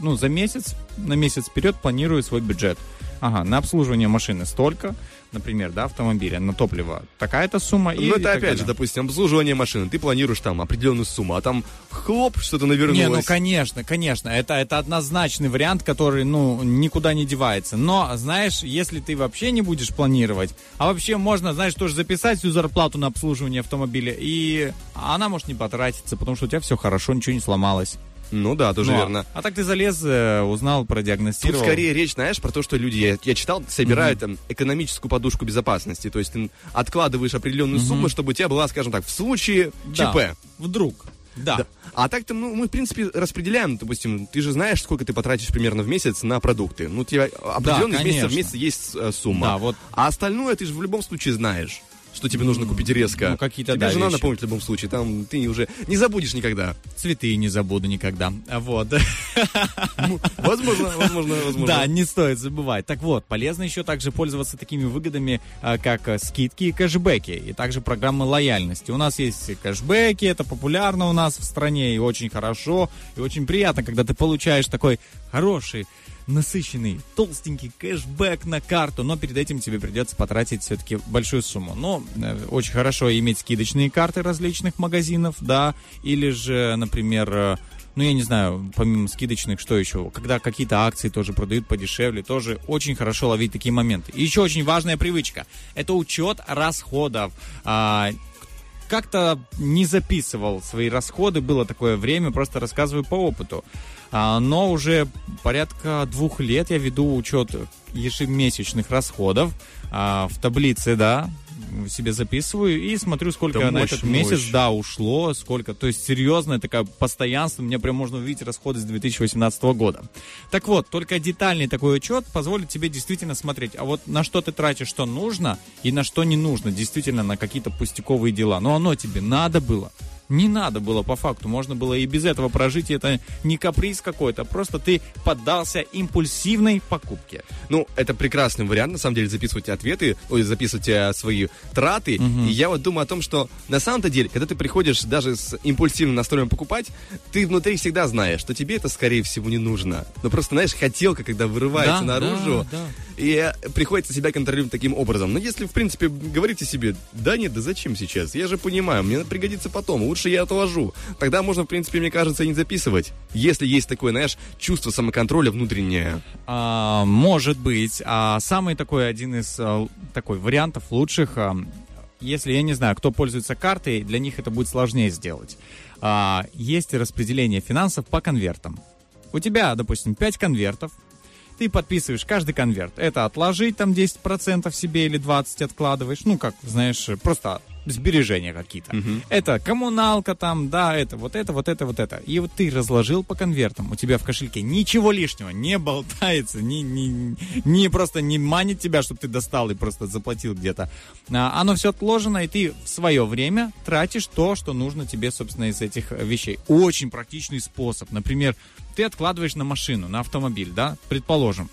ну, за месяц, на месяц вперед планирую свой бюджет. Ага, на обслуживание машины столько, например, да, автомобиля, на топливо такая-то сумма. и Ну, это так опять же, далее. допустим, обслуживание машины. Ты планируешь там определенную сумму, а там хлоп, что-то навернулось. Не, ну конечно, конечно, это, это однозначный вариант, который, ну, никуда не девается. Но, знаешь, если ты вообще не будешь планировать, а вообще можно, знаешь, тоже записать всю зарплату на обслуживание автомобиля, и она может не потратиться, потому что у тебя все хорошо, ничего не сломалось. Ну да, тоже Ну, а- верно. А так ты залез, э, узнал, Тут продиагностировал. скорее речь, знаешь, про то, что люди, я, я читал, собирают там экономическую подушку безопасности. То есть ты откладываешь определенную сумму, чтобы у тебя была, скажем так, в случае Да, ЧП. Вдруг. Да. Да. А так-то, ну, мы, в принципе, распределяем, допустим, ты же знаешь, сколько ты потратишь примерно в месяц на продукты. Ну, у тебя определенный месяц в конечно. месяц есть э, сумма. Да, вот. А остальное ты же в любом случае знаешь. Что тебе нужно купить резко. Ну, какие-то, Тебе да, жена вещи. напомнит в любом случае. Там ты уже не забудешь никогда. Цветы не забуду никогда. А Вот. Возможно, возможно, возможно. Да, не стоит забывать. Так вот, полезно еще также пользоваться такими выгодами, а, как а, скидки и кэшбэки, и также программы лояльности. У нас есть кэшбэки, это популярно у нас в стране, и очень хорошо, и очень приятно, когда ты получаешь такой хороший, насыщенный, толстенький кэшбэк на карту, но перед этим тебе придется потратить все-таки большую сумму. Но э, очень хорошо иметь скидочные карты различных магазинов, да, или же, например, э, ну, я не знаю, помимо скидочных, что еще? Когда какие-то акции тоже продают подешевле, тоже очень хорошо ловить такие моменты. И еще очень важная привычка. Это учет расходов. А, как-то не записывал свои расходы, было такое время, просто рассказываю по опыту. А, но уже порядка двух лет я веду учет ежемесячных расходов а, в таблице, да, себе записываю и смотрю, сколько Да на мощь, этот месяц, мощь. да, ушло, сколько. То есть серьезное такое постоянство, мне прям можно увидеть расходы с 2018 года. Так вот, только детальный такой учет позволит тебе действительно смотреть, а вот на что ты тратишь, что нужно, и на что не нужно, действительно на какие-то пустяковые дела. Но оно тебе надо было. Не надо было по факту, можно было и без этого прожить, и это не каприз какой-то, просто ты поддался импульсивной покупке. Ну, это прекрасный вариант, на самом деле, записывать ответы, ой, записывать э, свои траты. И я вот думаю о том, что на самом-то деле, когда ты приходишь даже с импульсивным настроем покупать, ты внутри всегда знаешь, что тебе это, скорее всего, не нужно. Но просто, знаешь, хотелка, когда вырывается Да, наружу, да, и э, приходится себя контролировать таким образом. Но если, в принципе, говорите себе, да нет, да зачем сейчас? Я же понимаю, мне пригодится потом, лучше я отложу. Тогда можно, в принципе, мне кажется, не записывать. Если есть такое, знаешь, чувство самоконтроля внутреннее. А, может быть. А самый такой один из а, такой вариантов лучших, а, если я не знаю, кто пользуется картой, для них это будет сложнее сделать. А, есть распределение финансов по конвертам. У тебя, допустим, 5 конвертов. Ты подписываешь каждый конверт. Это отложить там 10% себе или 20% откладываешь. Ну, как, знаешь, просто сбережения какие-то. Это коммуналка там, да, это, вот это, вот это, вот это. И вот ты разложил по конвертам. У тебя в кошельке ничего лишнего не болтается, не, не, не просто не манит тебя, чтобы ты достал и просто заплатил где-то. А, оно все отложено, и ты в свое время тратишь то, что нужно тебе, собственно, из этих вещей. Очень практичный способ. Например, ты откладываешь на машину, на автомобиль, да, предположим.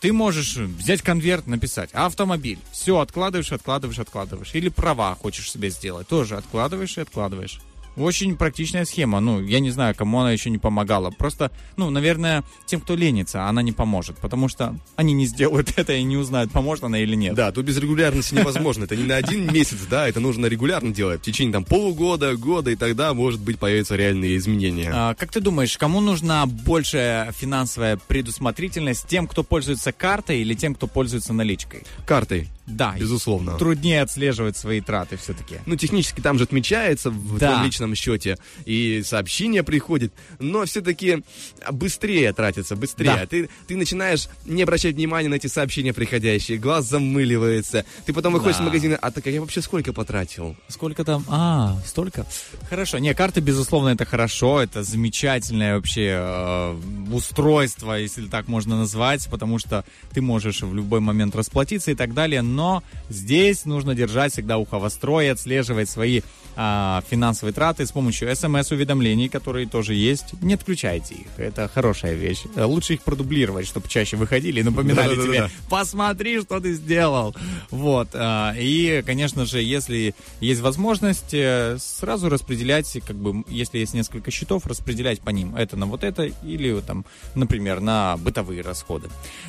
Ты можешь взять конверт, написать автомобиль. Все, откладываешь, откладываешь, откладываешь. Или права хочешь себе сделать. Тоже откладываешь и откладываешь. Очень практичная схема. Ну, я не знаю, кому она еще не помогала. Просто, ну, наверное, тем, кто ленится, она не поможет. Потому что они не сделают это и не узнают, поможет она или нет. Да, тут без регулярности невозможно. Это не на один месяц, да, это нужно регулярно делать. В течение там полугода, года, и тогда, может быть, появятся реальные изменения. А, как ты думаешь, кому нужна большая финансовая предусмотрительность? Тем, кто пользуется картой или тем, кто пользуется наличкой? Картой, Да. безусловно. Труднее отслеживать свои траты все-таки. Ну, технически там же отмечается в Да. твоем личном счете, и сообщение приходит, но все-таки быстрее тратится, быстрее. Да. Ты, ты начинаешь не обращать внимания на эти сообщения приходящие, глаз замыливается. Ты потом выходишь Да. из магазина, а так я вообще сколько потратил? Сколько там? А, столько? Хорошо. Не, карты, безусловно, это хорошо. Это замечательное вообще э, устройство, если так можно назвать, потому что ты можешь в любой момент расплатиться и так далее. Но здесь нужно держать всегда ухо востро и отслеживать свои а, финансовые траты с помощью смс-уведомлений, которые тоже есть. Не отключайте их. Это хорошая вещь. Э, Лучше их продублировать, чтобы чаще выходили и напоминали тебе, посмотри, что ты сделал. Вот. а, И, конечно же, если есть возможность, э, сразу распределять, как бы, если есть несколько счетов, распределять по ним. Это на вот это или, там, например, на бытовые расходы.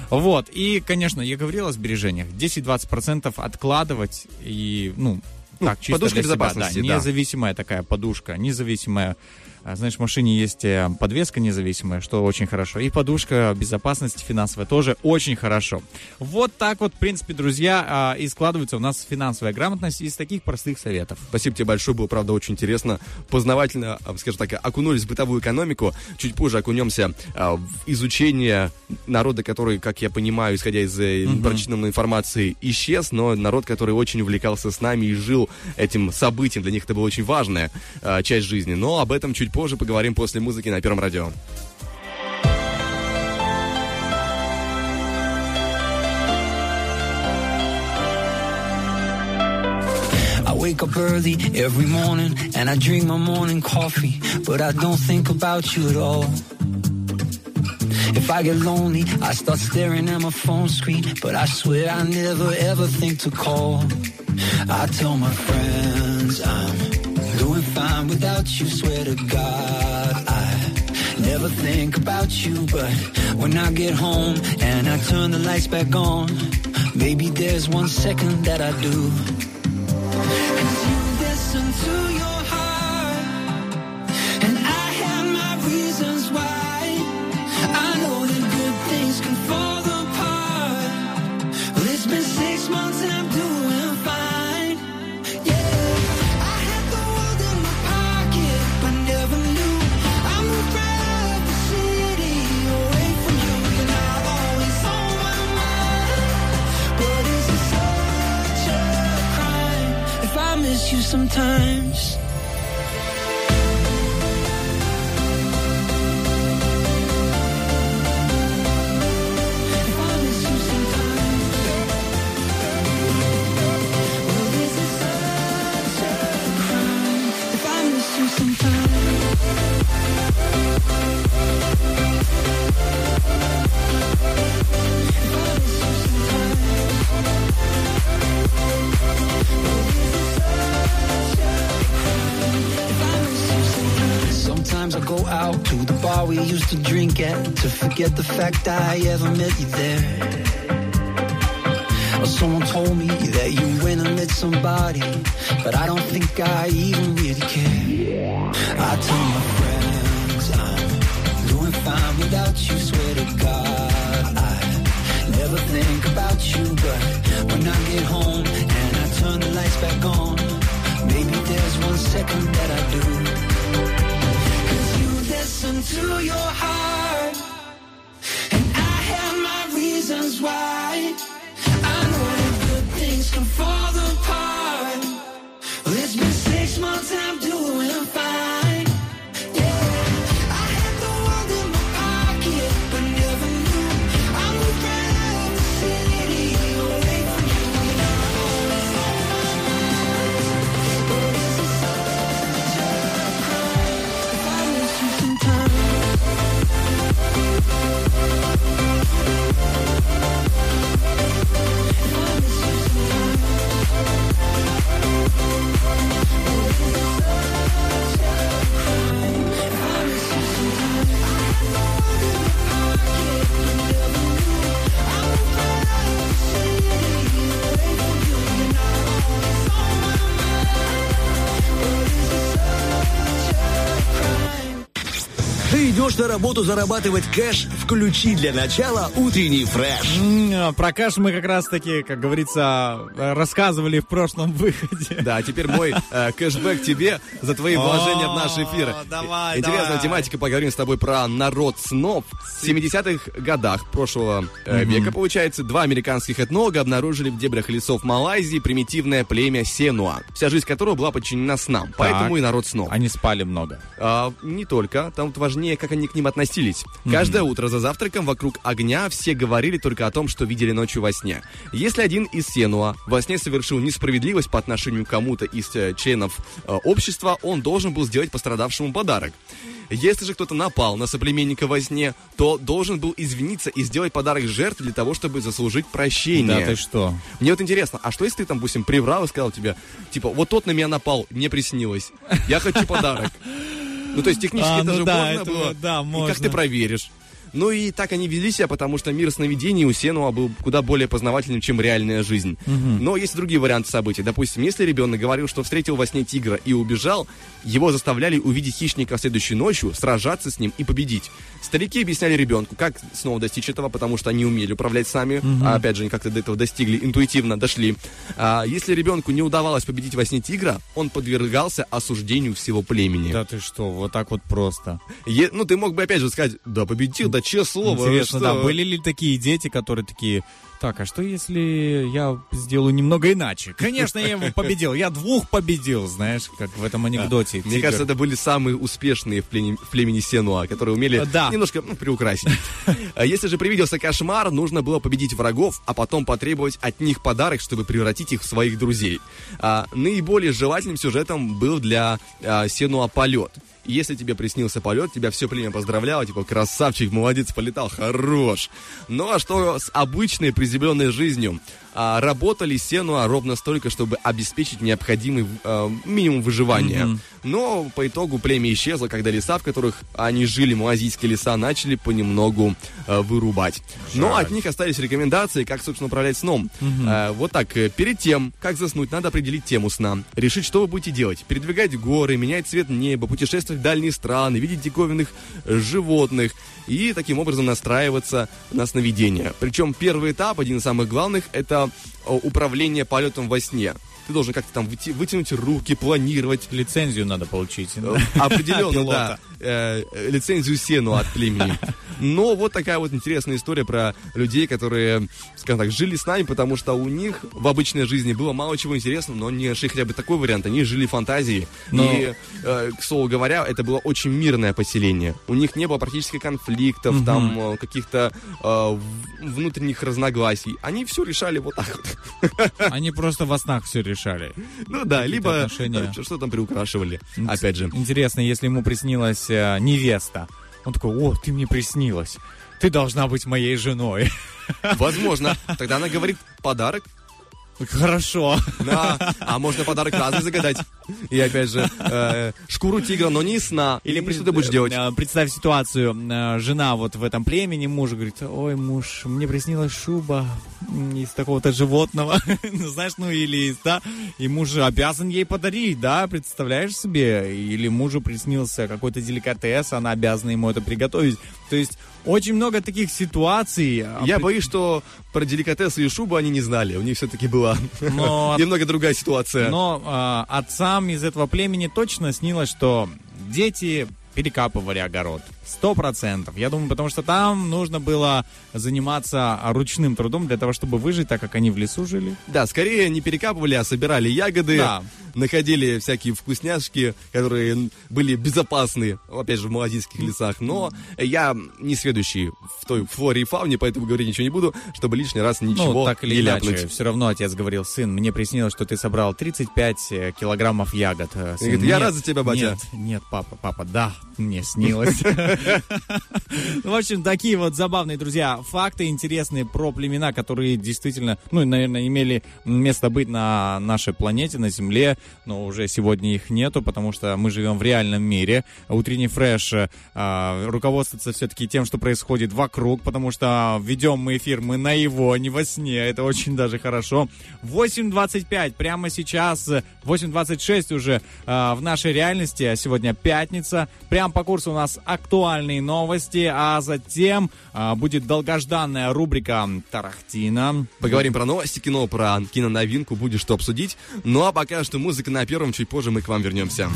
Вот. И, конечно, я говорил о сбережениях. 10-20% откладывать и, ну, Ну, так, чисто подушка для себя, безопасности, да, да. независимая такая подушка, независимая Знаешь, в машине есть э, подвеска независимая, что очень хорошо. И подушка безопасности финансовая тоже очень хорошо. Вот так вот, в принципе, друзья, а, и складывается у нас финансовая грамотность из таких простых советов. Спасибо тебе большое, было, правда, очень интересно, познавательно, а, скажем так, окунулись в бытовую экономику. Чуть позже окунемся а, в изучение народа, который, как я понимаю, исходя из э, прочитанной информации, исчез, но народ, который очень увлекался с нами и жил этим событием. Для них это была очень важная а, часть жизни. Но об этом чуть позже поговорим после музыки на Первом радио. wake up early every morning and I drink my morning coffee, but I don't think about you at all. If I get lonely, I start staring at my phone screen, but I swear I never ever think to call. I tell my friends I'm doing fine without you, swear to God I never think about you, but when I get home and I turn the lights back on, maybe there's one second that I do. Sometimes? If I miss you sometimes? I go out to the bar we used to drink at to forget the fact I ever met you there. Or someone told me that you went and met somebody, but I don't think I even really care. I tell my friends I'm doing fine without you, swear to God never think about you, but when I get home and I turn the lights back on, maybe there's one second that I do. Cause you listen to your heart, and I have my reasons why. I know that good things can fall работу зарабатывать кэш, включи для начала утренний фреш. М, Про кэш мы как раз-таки, как говорится, э, рассказывали в прошлом выходе. Да, а теперь мой э, кэшбэк тебе за твои вложения в наш эфир. О, давай, Интересная давай. тематика, поговорим с тобой про народ снов. В 70-х годах прошлого э, века, получается, два американских этнолога обнаружили в дебрях лесов Малайзии примитивное племя Сенуа, вся жизнь которого была подчинена снам, поэтому и народ снов. Они спали много. А, не только, там важнее, как они к ним относились. Каждое утро за завтраком вокруг огня все говорили только о том, что видели ночью во сне. Если один из Сенуа во сне совершил несправедливость по отношению к кому-то из э, членов э, общества, он должен был сделать пострадавшему подарок. Если же кто-то напал на соплеменника во сне, то должен был извиниться и сделать подарок жертве для того, чтобы заслужить прощение. Да ты что? Мне вот интересно, а что если ты там, допустим, приврал и сказал тебе, типа, вот тот на меня напал, мне приснилось, я хочу подарок. Ну, то есть технически А, это ну же да, можно это было. да, И можно. как ты проверишь? Ну и так они вели себя, потому что мир сновидений у Сенуа был куда более познавательным, чем реальная жизнь. Но есть и другие варианты событий. Допустим, если ребенок говорил, что встретил во сне тигра и убежал, его заставляли увидеть хищника следующей ночью, сражаться с ним и победить. Старики объясняли ребенку, как снова достичь этого, потому что они умели управлять сами, а опять же, они как-то до этого достигли, интуитивно дошли. А если ребенку не удавалось победить во сне тигра, он подвергался осуждению всего племени. Да ты что, вот так вот просто. Е- ну, ты мог бы опять же сказать, да, победил, да, че слово? Интересно, Что? да, были ли такие дети, которые такие, так, а что если я сделаю немного иначе? Конечно, я его победил, я двух победил, знаешь, как в этом анекдоте. Мне кажется, это были самые успешные в племени, Сенуа, которые умели немножко ну, приукрасить. А Если же привиделся кошмар, нужно было победить врагов, а потом потребовать от них подарок, чтобы превратить их в своих друзей. А, наиболее желательным сюжетом был для а, Сенуа полет. Если тебе приснился полет, тебя все племя поздравляло, типа, красавчик, молодец, полетал, хорош. Ну а что с обычной приземленной жизнью? А, работали Сенуа ровно столько, чтобы обеспечить необходимый а, минимум выживания. Но по итогу племя исчезло, когда леса, в которых они жили, малазийские леса, начали понемногу а, вырубать. Но от них остались рекомендации, как, собственно, управлять сном. А, вот так, э, перед тем, как заснуть, надо определить тему сна. Решить, что вы будете делать. Передвигать горы, менять цвет неба, путешествовать в дальние страны, видеть диковинных э, животных. И таким образом настраиваться на сновидение. Причем первый этап, один из самых главных, это управление полетом во сне. Ты должен как-то там выти- вытянуть руки, планировать, Лицензию надо получить. Определенно, да. Э, э, Лицензию Сену от племени. Но вот такая вот интересная история про людей, которые, скажем так, жили с нами, потому что у них в обычной жизни было мало чего интересного, но они нашли хотя бы такой вариант. Они жили фантазией. Но- И, э, к слову говоря, это было очень мирное поселение. У них не было практически конфликтов, там э, каких-то э, внутренних разногласий. Они все решали вот так вот. Они просто во снах все решали. Ну да, либо отношения. э, что там приукрашивали. Опять же. Интересно, если ему приснилась э, невеста. Он такой, о, ты мне приснилась. Ты должна быть моей женой. Возможно. Тогда она говорит подарок. Хорошо. Да, а можно подарок разный загадать. И опять же, э, шкуру тигра, но не сна. Или что ты будешь делать? Э, Представь ситуацию, э, жена вот в этом племени, муж говорит, ой, муж, мне приснилась шуба из такого-то животного, Ну, знаешь, ну или из, да, и муж обязан ей подарить, да, представляешь себе? Или мужу приснился какой-то деликатес, она обязана ему это приготовить. То есть очень много таких ситуаций. а Я боюсь, что про деликатесы и шубу они не знали. У них все-таки была Но- немного другая ситуация. Но а, отцам из этого племени точно снилось, что дети перекапывали огород. Сто процентов. Я думаю, потому что там нужно было заниматься ручным трудом для того, чтобы выжить, так как они в лесу жили. Да, скорее не перекапывали, а собирали ягоды, Да. находили всякие вкусняшки, которые были безопасны, опять же, в малазийских лесах. Но я не следующий в той флоре и фауне, поэтому говорить ничего не буду, чтобы лишний раз ничего ну, так или не иначе, ляпнуть. все равно отец говорил, сын, мне приснилось, что ты собрал 35 э, килограммов ягод. Э, сын, говорит, «Я «Нет, рад за тебя, батя». Нет, нет, папа, папа, да, мне снилось. Ну, В общем, такие вот забавные, друзья, факты интересные про племена, которые действительно, ну, наверное, имели место быть на нашей планете, на Земле, но уже сегодня их нету, потому что мы живем в реальном мире. Утренний фреш э, а, руководствуется все-таки тем, что происходит вокруг, потому что ведем мы эфир, мы на его, а не во сне. Это очень даже хорошо. 8.25 прямо сейчас, э, 8.26 уже э, в нашей реальности, а сегодня пятница. Прям по курсу у нас актуальные новости, а затем э, будет долгожданная рубрика Тарахтина. Поговорим про новости кино, про киноновинку, будет что обсудить. Ну а пока что музыка на первом, чуть позже мы к вам вернемся.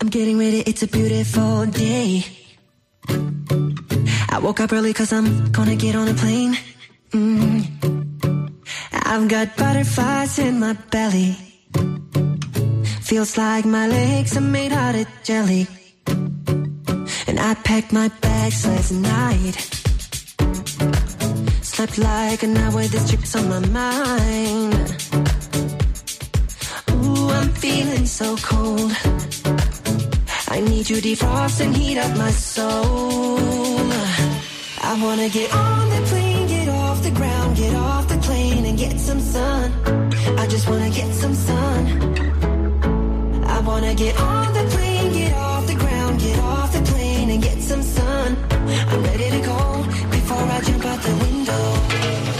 I'm getting ready, it's a beautiful day. I woke up early cause I'm gonna get on a plane. Mm. I've got butterflies in my belly. Feels like my legs are made out of jelly. And I packed my bags last night. Slept like an hour, this chick's on my mind. Ooh, I'm feeling so cold. I need you to defrost and heat up my soul. I wanna get on the plane, get some sun. I just wanna get some sun. I wanna get on the plane, get off the ground, get off the plane and get some sun. I'm ready to go before I jump out the window.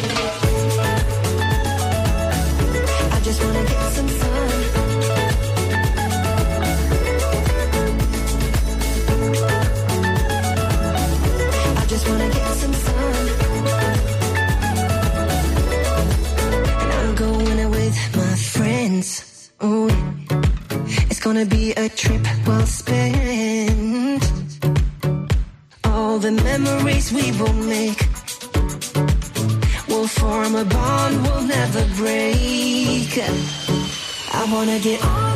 it on.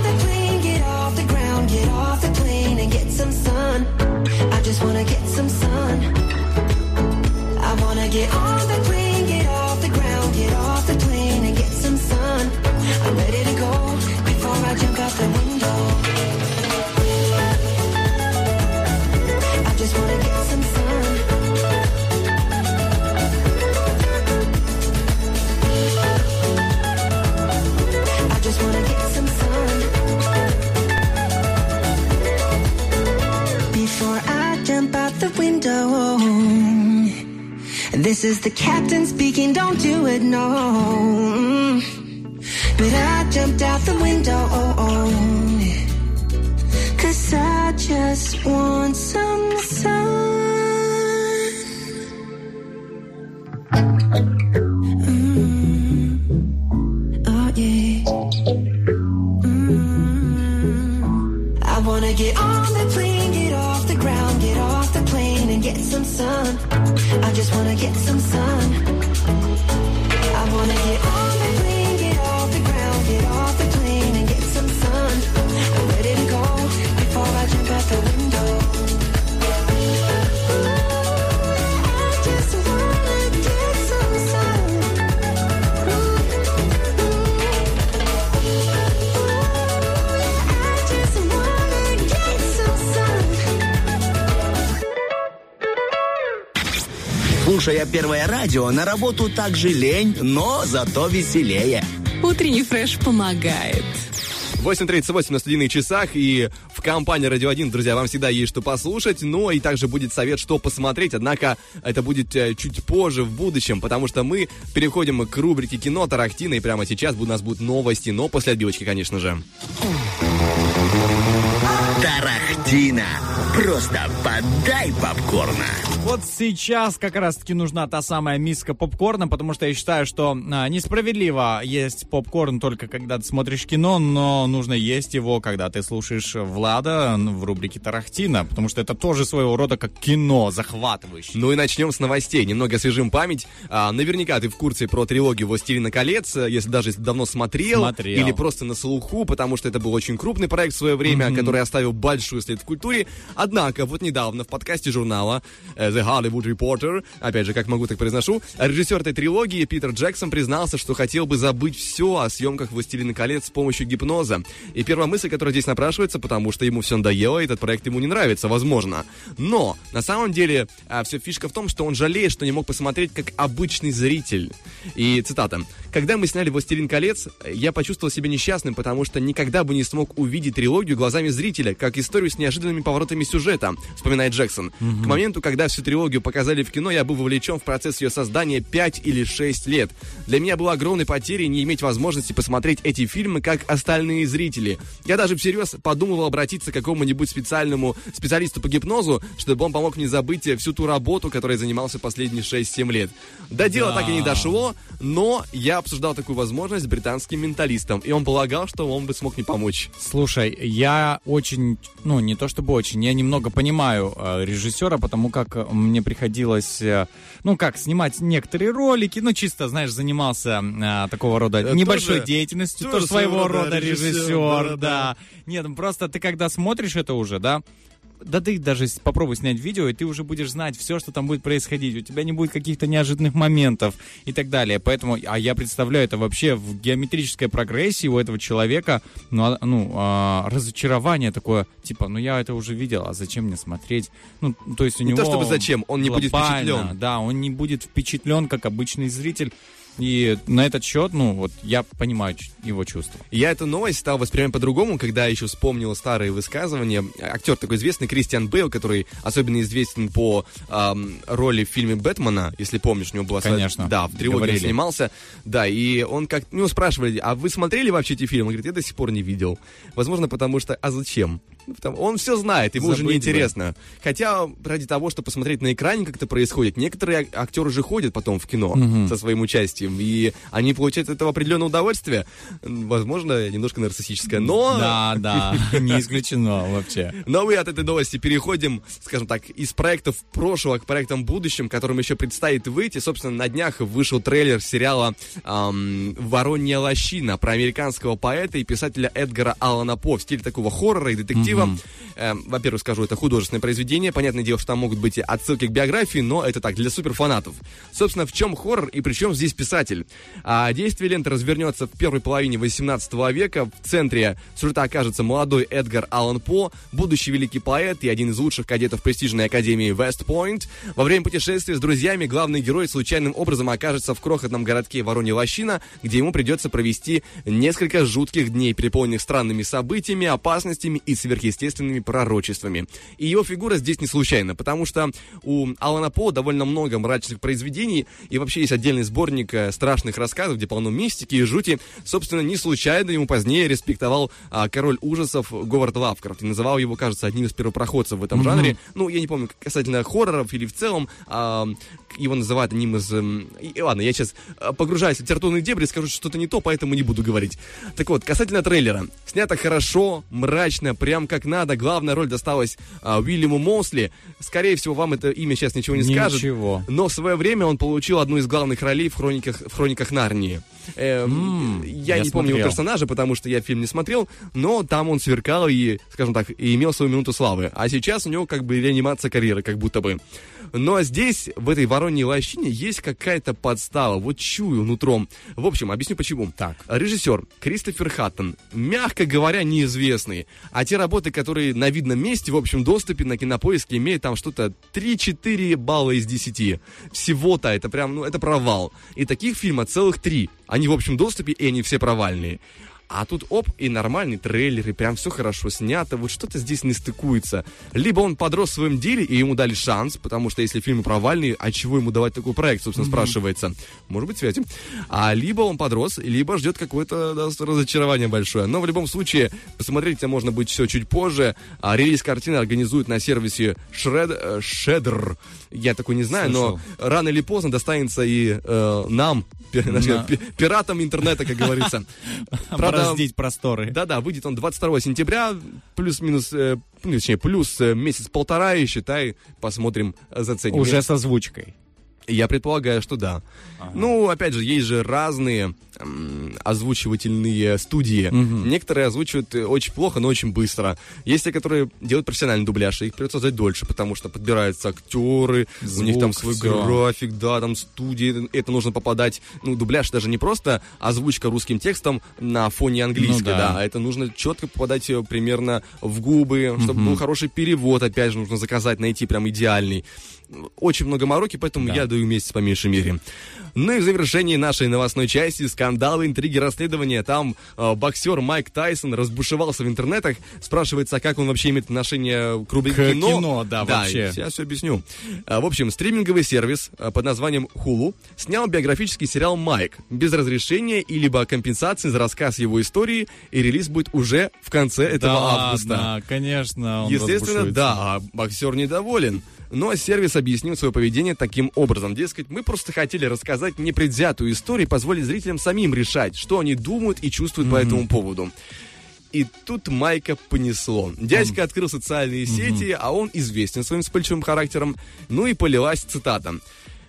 Радио, на работу так же лень, но зато веселее. Утренний фреш помогает. 8.38 на студийных часах, и в компании «Радио 1», друзья, вам всегда есть что послушать, но и также будет совет, что посмотреть, однако это будет э, чуть позже, в будущем, потому что мы переходим к рубрике «Кино Тарахтина», и прямо сейчас у нас будут новости, но после отбивочки, конечно же. Тарахтина. Просто подай попкорна. Вот сейчас как раз-таки нужна та самая миска попкорна, потому что я считаю, что а, несправедливо есть попкорн только когда ты смотришь кино, но нужно есть его, когда ты слушаешь Влада в рубрике Тарахтина, потому что это тоже своего рода как кино захватывающее. Ну и начнем с новостей. Немного освежим память. А, наверняка ты в курсе про трилогию «Властелина колец», э, если даже давно смотрел, Смотрел. или просто на слуху, потому что это был очень крупный проект в свое время, который оставил большой след в культуре. Однако, вот недавно в подкасте журнала э, The Hollywood Reporter, опять же, как могу, так произношу, режиссер этой трилогии Питер Джексон признался, что хотел бы забыть все о съемках «Властелина колец» с помощью гипноза. И первая мысль, которая здесь напрашивается, потому что ему все надоело, и этот проект ему не нравится, возможно. Но, на самом деле, все фишка в том, что он жалеет, что не мог посмотреть как обычный зритель. И цитата. «Когда мы сняли «Властелин колец», я почувствовал себя несчастным, потому что никогда бы не смог увидеть трилогию глазами зрителя, как историю с неожиданными поворотами сюжета», вспоминает Джексон. К моменту, когда всю трилогию показали в кино, я был вовлечен в процесс ее создания 5 или 6 лет. Для меня было огромной потерей не иметь возможности посмотреть эти фильмы, как остальные зрители. Я даже всерьез подумывал обратиться к какому-нибудь специальному специалисту по гипнозу, чтобы он помог мне забыть всю ту работу, которой я занимался последние 6-7 лет. До дела Да. так и не дошло, но я обсуждал такую возможность с британским менталистом, и он полагал, что он бы смог мне помочь. Слушай, я очень, ну не то чтобы очень, я немного понимаю э, режиссера, потому как мне приходилось, э, ну как, снимать некоторые ролики, ну чисто, знаешь, занимался э, такого рода Э, небольшой тоже- деятельностью, тоже тоже своего рода рода режиссер, режиссер, да, да. Нет, ну просто ты когда смотришь это уже, да, да ты даже попробуй снять видео, и ты уже будешь знать все, что там будет происходить. У тебя не будет каких-то неожиданных моментов и так далее. Поэтому, а я представляю это вообще в геометрической прогрессии у этого человека, ну, а- ну а, разочарование такое, типа, ну я это уже видел, а зачем мне смотреть? Ну, то есть у Не него... то чтобы зачем, он не будет впечатлен. Да, он не будет впечатлен, как обычный зритель. И на этот счет, ну, вот я понимаю его чувства. Я эту новость стал воспринимать по-другому, когда еще вспомнил старые высказывания. Актер такой известный, Кристиан Бейл, который особенно известен по ам, роли в фильме «Бэтмена», если помнишь, у него была Конечно. Да, в трилогии снимался. Да, и он как... Ну, спрашивали, а вы смотрели вообще эти фильмы? Он говорит, я до сих пор не видел. Возможно, потому что... А зачем? Ну, потому- Он все знает, ему уже Забыть бы. неинтересно. Хотя ради того, чтобы посмотреть на экране, как это происходит, некоторые ак- актеры же ходят потом в кино со своим участием, и они получают от этого определенное удовольствие. Возможно, немножко нарциссическое, но... Да, да, не исключено вообще. Но мы от этой новости переходим, скажем так, из проектов прошлого к проектам будущим, которым еще предстоит выйти. Собственно, на днях вышел трейлер сериала ам, «Воронья лощина» про американского поэта и писателя Эдгара Аллана По в стиле такого хоррора и детектива. Эм, во-первых, скажу, это художественное произведение. Понятное дело, что там могут быть отсылки к биографии, но это так, для суперфанатов. Собственно, в чем хоррор и при чем здесь писатель? А, действие ленты развернется в первой половине 18 века. В центре сюжета окажется молодой Эдгар Аллан По, будущий великий поэт и один из лучших кадетов престижной академии Вест-Пойнт. Во время путешествия с друзьями главный герой случайным образом окажется в крохотном городке Воронья Лощина, где ему придется провести несколько жутких дней, переполненных странными событиями, опасностями и сверхъестественными пророчествами. И его фигура здесь не случайна, потому что у Алана По довольно много мрачных произведений, и вообще есть отдельный сборник э, страшных рассказов, где полно мистики и жути. Собственно, не случайно ему позднее респектовал а, король ужасов Говард Лавкрафт и называл его, кажется, одним из первопроходцев в этом жанре. Ну, я не помню, касательно хорроров или в целом, а, его называют одним из... эм, и- и ладно, я сейчас э, погружаюсь в литературные дебри, скажу что-то не то, поэтому не буду говорить. Так вот, касательно трейлера. Снято хорошо, мрачно, прям как надо. Главная роль досталась а, Уильяму Мосли. Скорее всего, вам это имя сейчас ничего не скажет. Ничего. Но в свое время он получил одну из главных ролей в хрониках, в хрониках Нарнии. Эм, я, я не помню его смотрел. персонажа, потому что я фильм не смотрел, но там он сверкал и, скажем так, и имел свою минуту славы. А сейчас у него как бы реанимация карьеры, как будто бы. Но здесь, в этой вороньей лощине, есть какая-то подстава. Вот чую нутром. В общем, объясню почему. Так. Режиссер Кристофер Хаттон, мягко говоря, неизвестный. А те работы, которые на видном месте, в общем доступе на кинопоиске, имеют там что-то 3-4 балла из 10. Всего-то это прям, ну, это провал. И таких фильмов целых три. Они в общем доступе, и они все провальные. А тут оп, и нормальный трейлер, и прям все хорошо снято, вот что-то здесь не стыкуется. Либо он подрос в своем деле, и ему дали шанс, потому что если фильмы провальные, а чего ему давать такой проект, собственно, спрашивается. Может быть, связи. А либо он подрос, либо ждет какое-то да, разочарование большое. Но в любом случае, посмотреть можно будет все чуть позже. А релиз картины организуют на сервисе Shred, э, Shredder. Я такой не знаю, но рано или поздно достанется и э, нам, пи- пиратам интернета, как говорится. Бороздить просторы. да-да, выйдет он 22 сентября, плюс-минус, э, ну, точнее, плюс э, месяц-полтора, и считай, посмотрим, э, заценим. Уже с озвучкой. Я предполагаю, что да. Ну, опять же, есть же разные м, озвучивательные студии. Некоторые озвучивают э, очень плохо, но очень быстро. Есть те, которые делают профессиональный дубляж, и их придется ждать дольше, потому что подбираются актеры, у них там Звук, свой всё. график, да, там студии, это нужно попадать. Ну, дубляж даже не просто озвучка русским текстом на фоне английской, Ну да. да, а это нужно четко попадать э, примерно в губы, чтобы был хороший перевод, опять же, нужно заказать, найти прям идеальный. Очень много мороки, поэтому я даю месяц по меньшей мере. Ну и в завершении нашей новостной части скандалы, интриги, расследования. Там э, боксер Майк Тайсон разбушевался в интернетах. Спрашивается, как он вообще имеет отношение к рубрике К кино. кино, да, вообще. Сейчас все объясню. А, В общем, стриминговый сервис а, под названием Hulu снял биографический сериал «Майк» без разрешения и либо компенсации за рассказ его истории, и релиз будет уже в конце этого Да августа. ладно, конечно, он Естественно, да, а боксер недоволен. Но сервис объяснил свое поведение таким образом. Дескать, мы просто хотели рассказать непредвзятую историю и позволить зрителям самим решать, что они думают и чувствуют по этому поводу. И тут Майка понесло. Дядька открыл социальные сети, а он известен своим вспыльчивым характером. Ну и полилась цитата.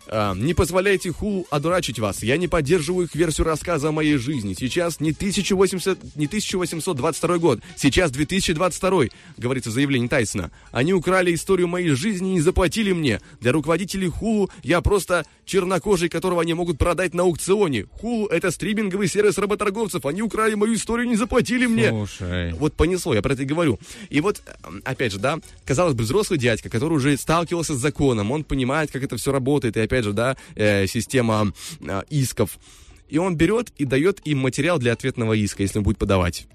А, Не позволяйте Хулу одурачить вас. Я не поддерживаю их версию рассказа о моей жизни. Сейчас не, 1080, не 1822 год, сейчас 2022, говорится в заявлении Тайсона. Они украли историю моей жизни и заплатили мне. Для руководителей Хулу я просто чернокожий, которого они могут продать на аукционе. Хулу это стриминговый сервис работорговцев. Они украли мою историю и не заплатили мне. Слушай. Вот понесло, я про это и говорю. И вот, эм, опять же, да, казалось бы, взрослый дядька, который уже сталкивался с законом, он понимает, как это все работает, и опять же, да, э, система э, исков. И он берет и дает им материал для ответного иска, если он будет подавать.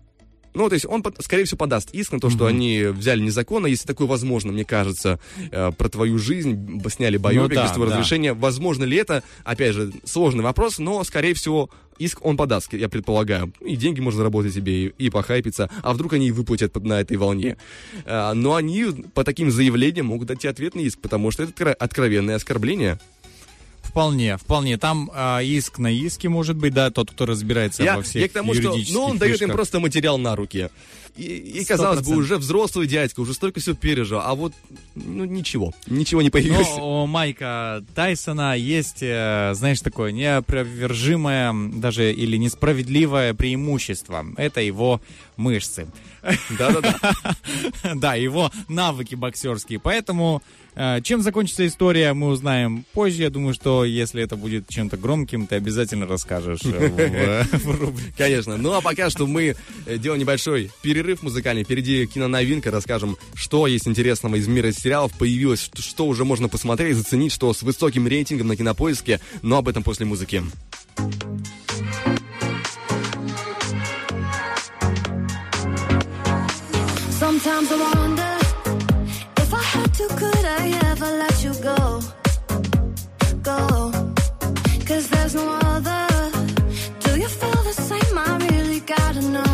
Ну, то есть он, скорее всего, подаст иск на то, что они взяли незаконно, если такое возможно, мне кажется, э, про твою жизнь, сняли боевик Ну да, без твоего да. разрешения. Возможно ли это? Опять же, сложный вопрос, но, скорее всего, иск он подаст, я предполагаю. И деньги можно заработать себе, и, и похайпиться. А вдруг они и выплатят на этой волне. А, но они по таким заявлениям могут дать ответный иск, потому что это откро- откровенное оскорбление. Вполне, вполне. Там а, иск на иске может быть, да, тот, кто разбирается Я, во всех я к тому, что юридических ну, он дает им фишках. просто материал на руки. И, и, казалось бы, 100%. уже взрослый дядька, уже столько всего пережил, а вот, ну, ничего, ничего не появилось. Но у Майка Тайсона есть, э, знаешь, такое неопровержимое, даже или несправедливое преимущество. Это его мышцы. Да-да-да. Да, его навыки боксерские. Поэтому э, чем закончится история, мы узнаем позже. Я думаю, что если это будет чем-то громким, ты обязательно расскажешь э, в- рубрике. Конечно. Ну а пока что мы э, делаем небольшой перерыв музыкальный. Впереди киноновинка. Расскажем, что есть интересного из мира сериалов. Появилось, что, уже можно посмотреть, заценить, что с высоким рейтингом на кинопоиске. Но об этом после музыки. Sometimes I wonder if I had to, could I ever let you go? Go. Cause there's no other. Do you feel the same? I really gotta know.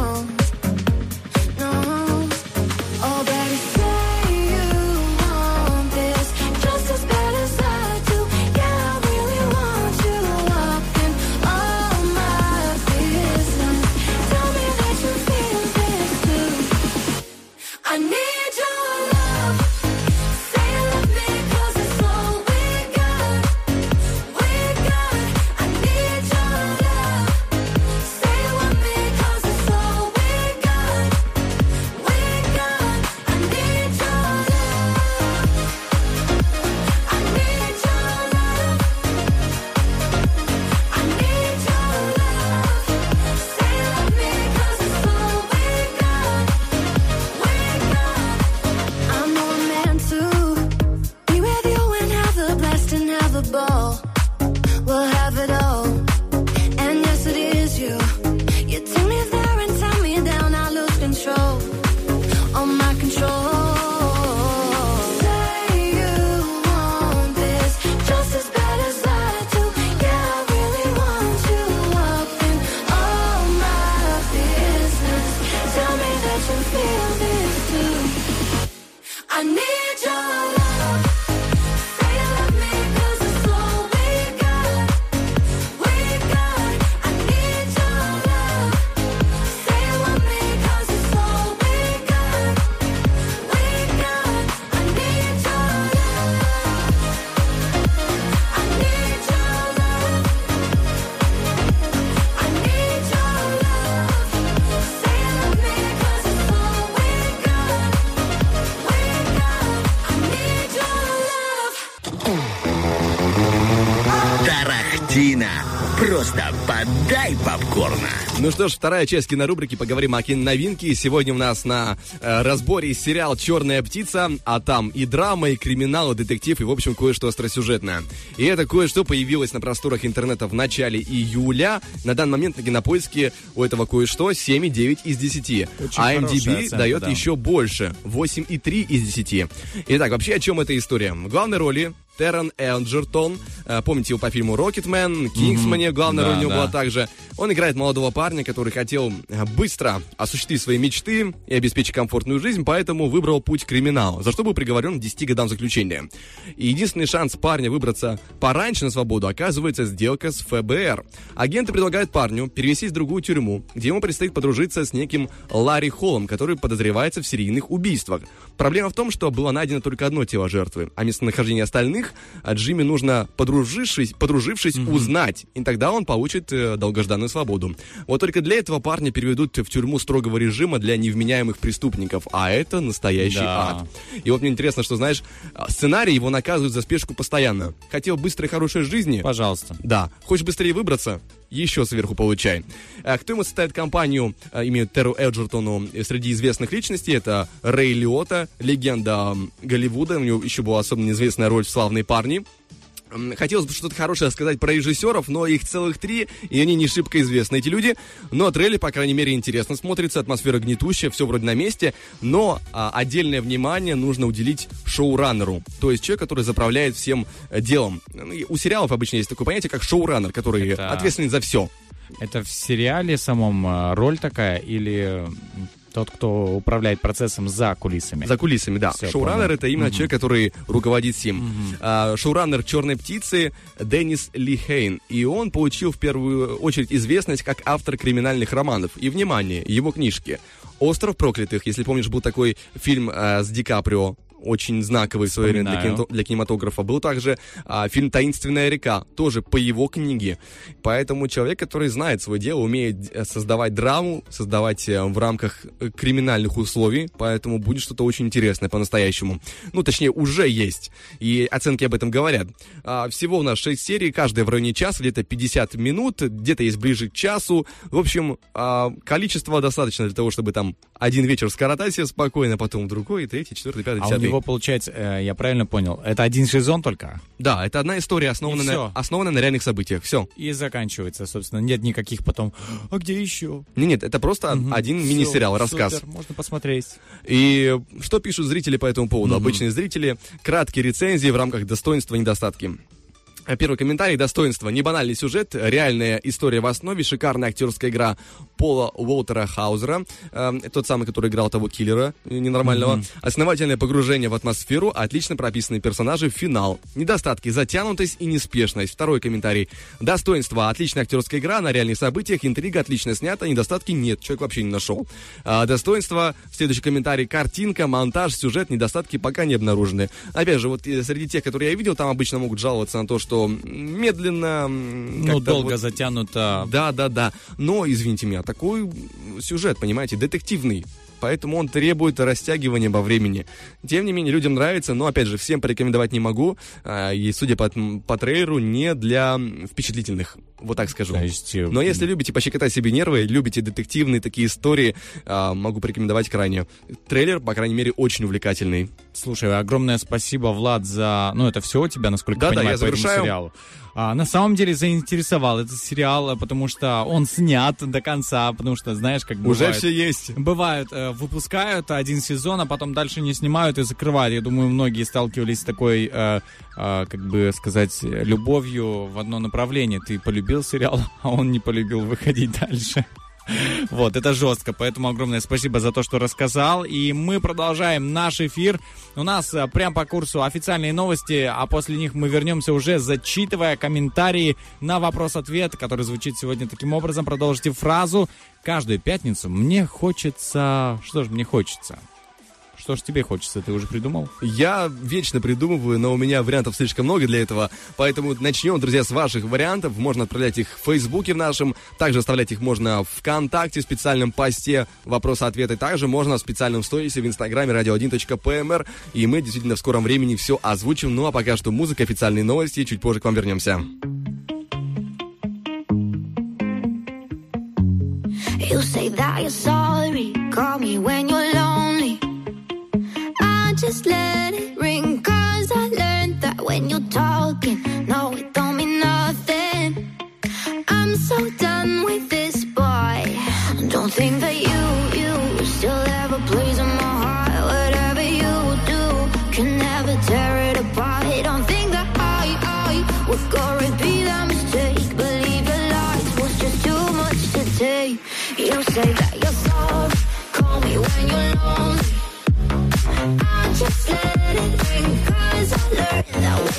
Ну что ж, вторая часть кинорубрики. Поговорим о киноновинке. Сегодня у нас на э, разборе сериал «Черная птица», а там и драма, и криминал, и детектив, и, в общем, кое-что остросюжетное. И это кое-что появилось на просторах интернета в начале июля. На данный момент на кинопоиске у этого кое-что 7,9 из 10. а хорошая MDB оценка, дает да. еще больше, 8,3 из 10. Итак, вообще о чем эта история? В главной роли Террен Элджертон. Э, Помните его по фильму «Рокетмен», «Кингсмане», главная Да, роль у него да. была также. Он играет молодого парня, который хотел э, быстро осуществить свои мечты и обеспечить комфортную жизнь, поэтому выбрал путь криминала, за что был приговорен к 10 годам заключения. И единственный шанс парня выбраться пораньше на свободу оказывается сделка с ФБР. Агенты предлагают парню перевестись в другую тюрьму, где ему предстоит подружиться с неким Ларри Холлом, который подозревается в серийных убийствах. Проблема в том, что было найдено только одно тело жертвы, а местонахождение остальных а Джимми нужно, подружившись, подружившись узнать, и тогда он получит э, долгожданную свободу. Вот только для этого парня переведут в тюрьму строгого режима для невменяемых преступников, а это настоящий Да. ад. И вот мне интересно, что, знаешь, а, сценарий его наказывают за спешку постоянно. Хотел быстрой хорошей жизни? Пожалуйста. Да. Хочешь быстрее выбраться? Еще сверху получай. А Кто ему составит компанию, а, имеют Терру Эджертону э, среди известных личностей? Это Рэй Лиота, легенда Голливуда. У него еще была особенно известная роль в «Славные парни». Хотелось бы что-то хорошее сказать про режиссеров, но их целых три, и они не шибко известны, эти люди. Но трейлер, по крайней мере, интересно смотрится, атмосфера гнетущая, все вроде на месте. Но а, отдельное внимание нужно уделить шоураннеру, то есть человек, который заправляет всем э, делом. Ну, У сериалов обычно есть такое понятие, как шоураннер, который Это- ответственен за все. Это в сериале самом э, роль такая или тот, кто управляет процессом за кулисами? За кулисами, да. Всё, Шоураннер это именно человек, который руководит всем. А, шоураннер Черной птицы Деннис Ли Хейн. И он получил в первую очередь известность как автор криминальных романов. И внимание, его книжки. Остров проклятых, если помнишь, был такой фильм а, с Ди Каприо. Очень знаковый в свое время для, кино- для кинематографа. Был также а, фильм «Таинственная река», тоже по его книге. Поэтому человек, который знает свое дело, умеет э, создавать драму, создавать э, в рамках э, криминальных условий, поэтому будет что-то очень интересное по-настоящему. Ну, точнее, уже есть, и оценки об этом говорят. А, всего у нас 6 серий, каждая в районе часа, где-то 50 минут, где-то есть ближе к часу. В общем, а, количества достаточно для того, чтобы там один вечер скоротать себе спокойно, потом другой, третий, четвертый, пятый, А десятый. Него, получается, э, я правильно понял, это один сезон только? Да, это одна история, основанная, на, основанная на реальных событиях. Все. И заканчивается, собственно. Нет никаких потом, а где еще? Не, нет, это просто один Всё, мини-сериал, рассказ. супер, можно посмотреть. И что пишут зрители по этому поводу? Обычные зрители. Краткие рецензии в рамках достоинства и недостатки. Первый комментарий. Достоинство. Не банальный сюжет, реальная история в основе, шикарная актерская игра Пола Уолтера Хаузера, э, тот самый, который играл того киллера э, ненормального. Основательное погружение в атмосферу, отлично прописанные персонажи, финал. Недостатки. Затянутость и неспешность. Второй комментарий. Достоинство. Отличная актерская игра на реальных событиях, интрига отлично снята, недостатки нет. Человек вообще не нашел. А, достоинство. Следующий комментарий. Картинка, монтаж, сюжет, недостатки пока не обнаружены. Опять же, вот э, среди тех, которые я видел, там обычно могут жаловаться на то, что медленно... м, Ну, долго вот- затянуто. да, да, да. Но, извините меня, такой сюжет, понимаете, детективный. Поэтому он требует растягивания во времени. Тем не менее, людям нравится, но, опять же, всем порекомендовать не могу. А, И, судя по, по трейлеру, не для впечатлительных. Вот так скажу. То есть, э, Но если любите пощекотать себе нервы, любите детективные такие истории, а, могу порекомендовать крайне. Трейлер, по крайней мере, очень увлекательный. Слушай, огромное спасибо, Влад, за... Ну, это все у тебя, насколько Да-да, я понимаю, я по этому завершаю. сериалу. А, на самом деле заинтересовал этот сериал, потому что он снят до конца, потому что, знаешь, как Уже бывает... все есть. Бывают, э, выпускают один сезон, а потом дальше не снимают и закрывают. Я думаю, многие сталкивались с такой, э, э, как бы сказать, любовью в одно направление. Ты полюбил сериал, а он не полюбил выходить дальше. Вот, это жестко, поэтому огромное спасибо за то, что рассказал. И мы продолжаем наш эфир. У нас э, прям по курсу официальные новости, а после них мы вернемся уже, зачитывая комментарии на вопрос-ответ, который звучит сегодня таким образом. Продолжите фразу. Каждую пятницу мне хочется... Что же мне хочется? Что ж тебе хочется, ты уже придумал? Я вечно придумываю, но у меня вариантов слишком много для этого. Поэтому начнем, друзья, с ваших вариантов. Можно отправлять их в Фейсбуке в нашем. Также оставлять их можно в ВКонтакте, в специальном посте вопросы-ответы. Также можно в специальном сторисе в Инстаграме radio1.pmr. И мы действительно в скором времени все озвучим. Ну а пока что музыка, официальные новости. Чуть позже к вам вернемся. You say that you're sorry, call me when you're lonely. Just let it ring, cause I learned that when you're talking, no, it don't mean nothing. I'm so done with this boy. Don't think that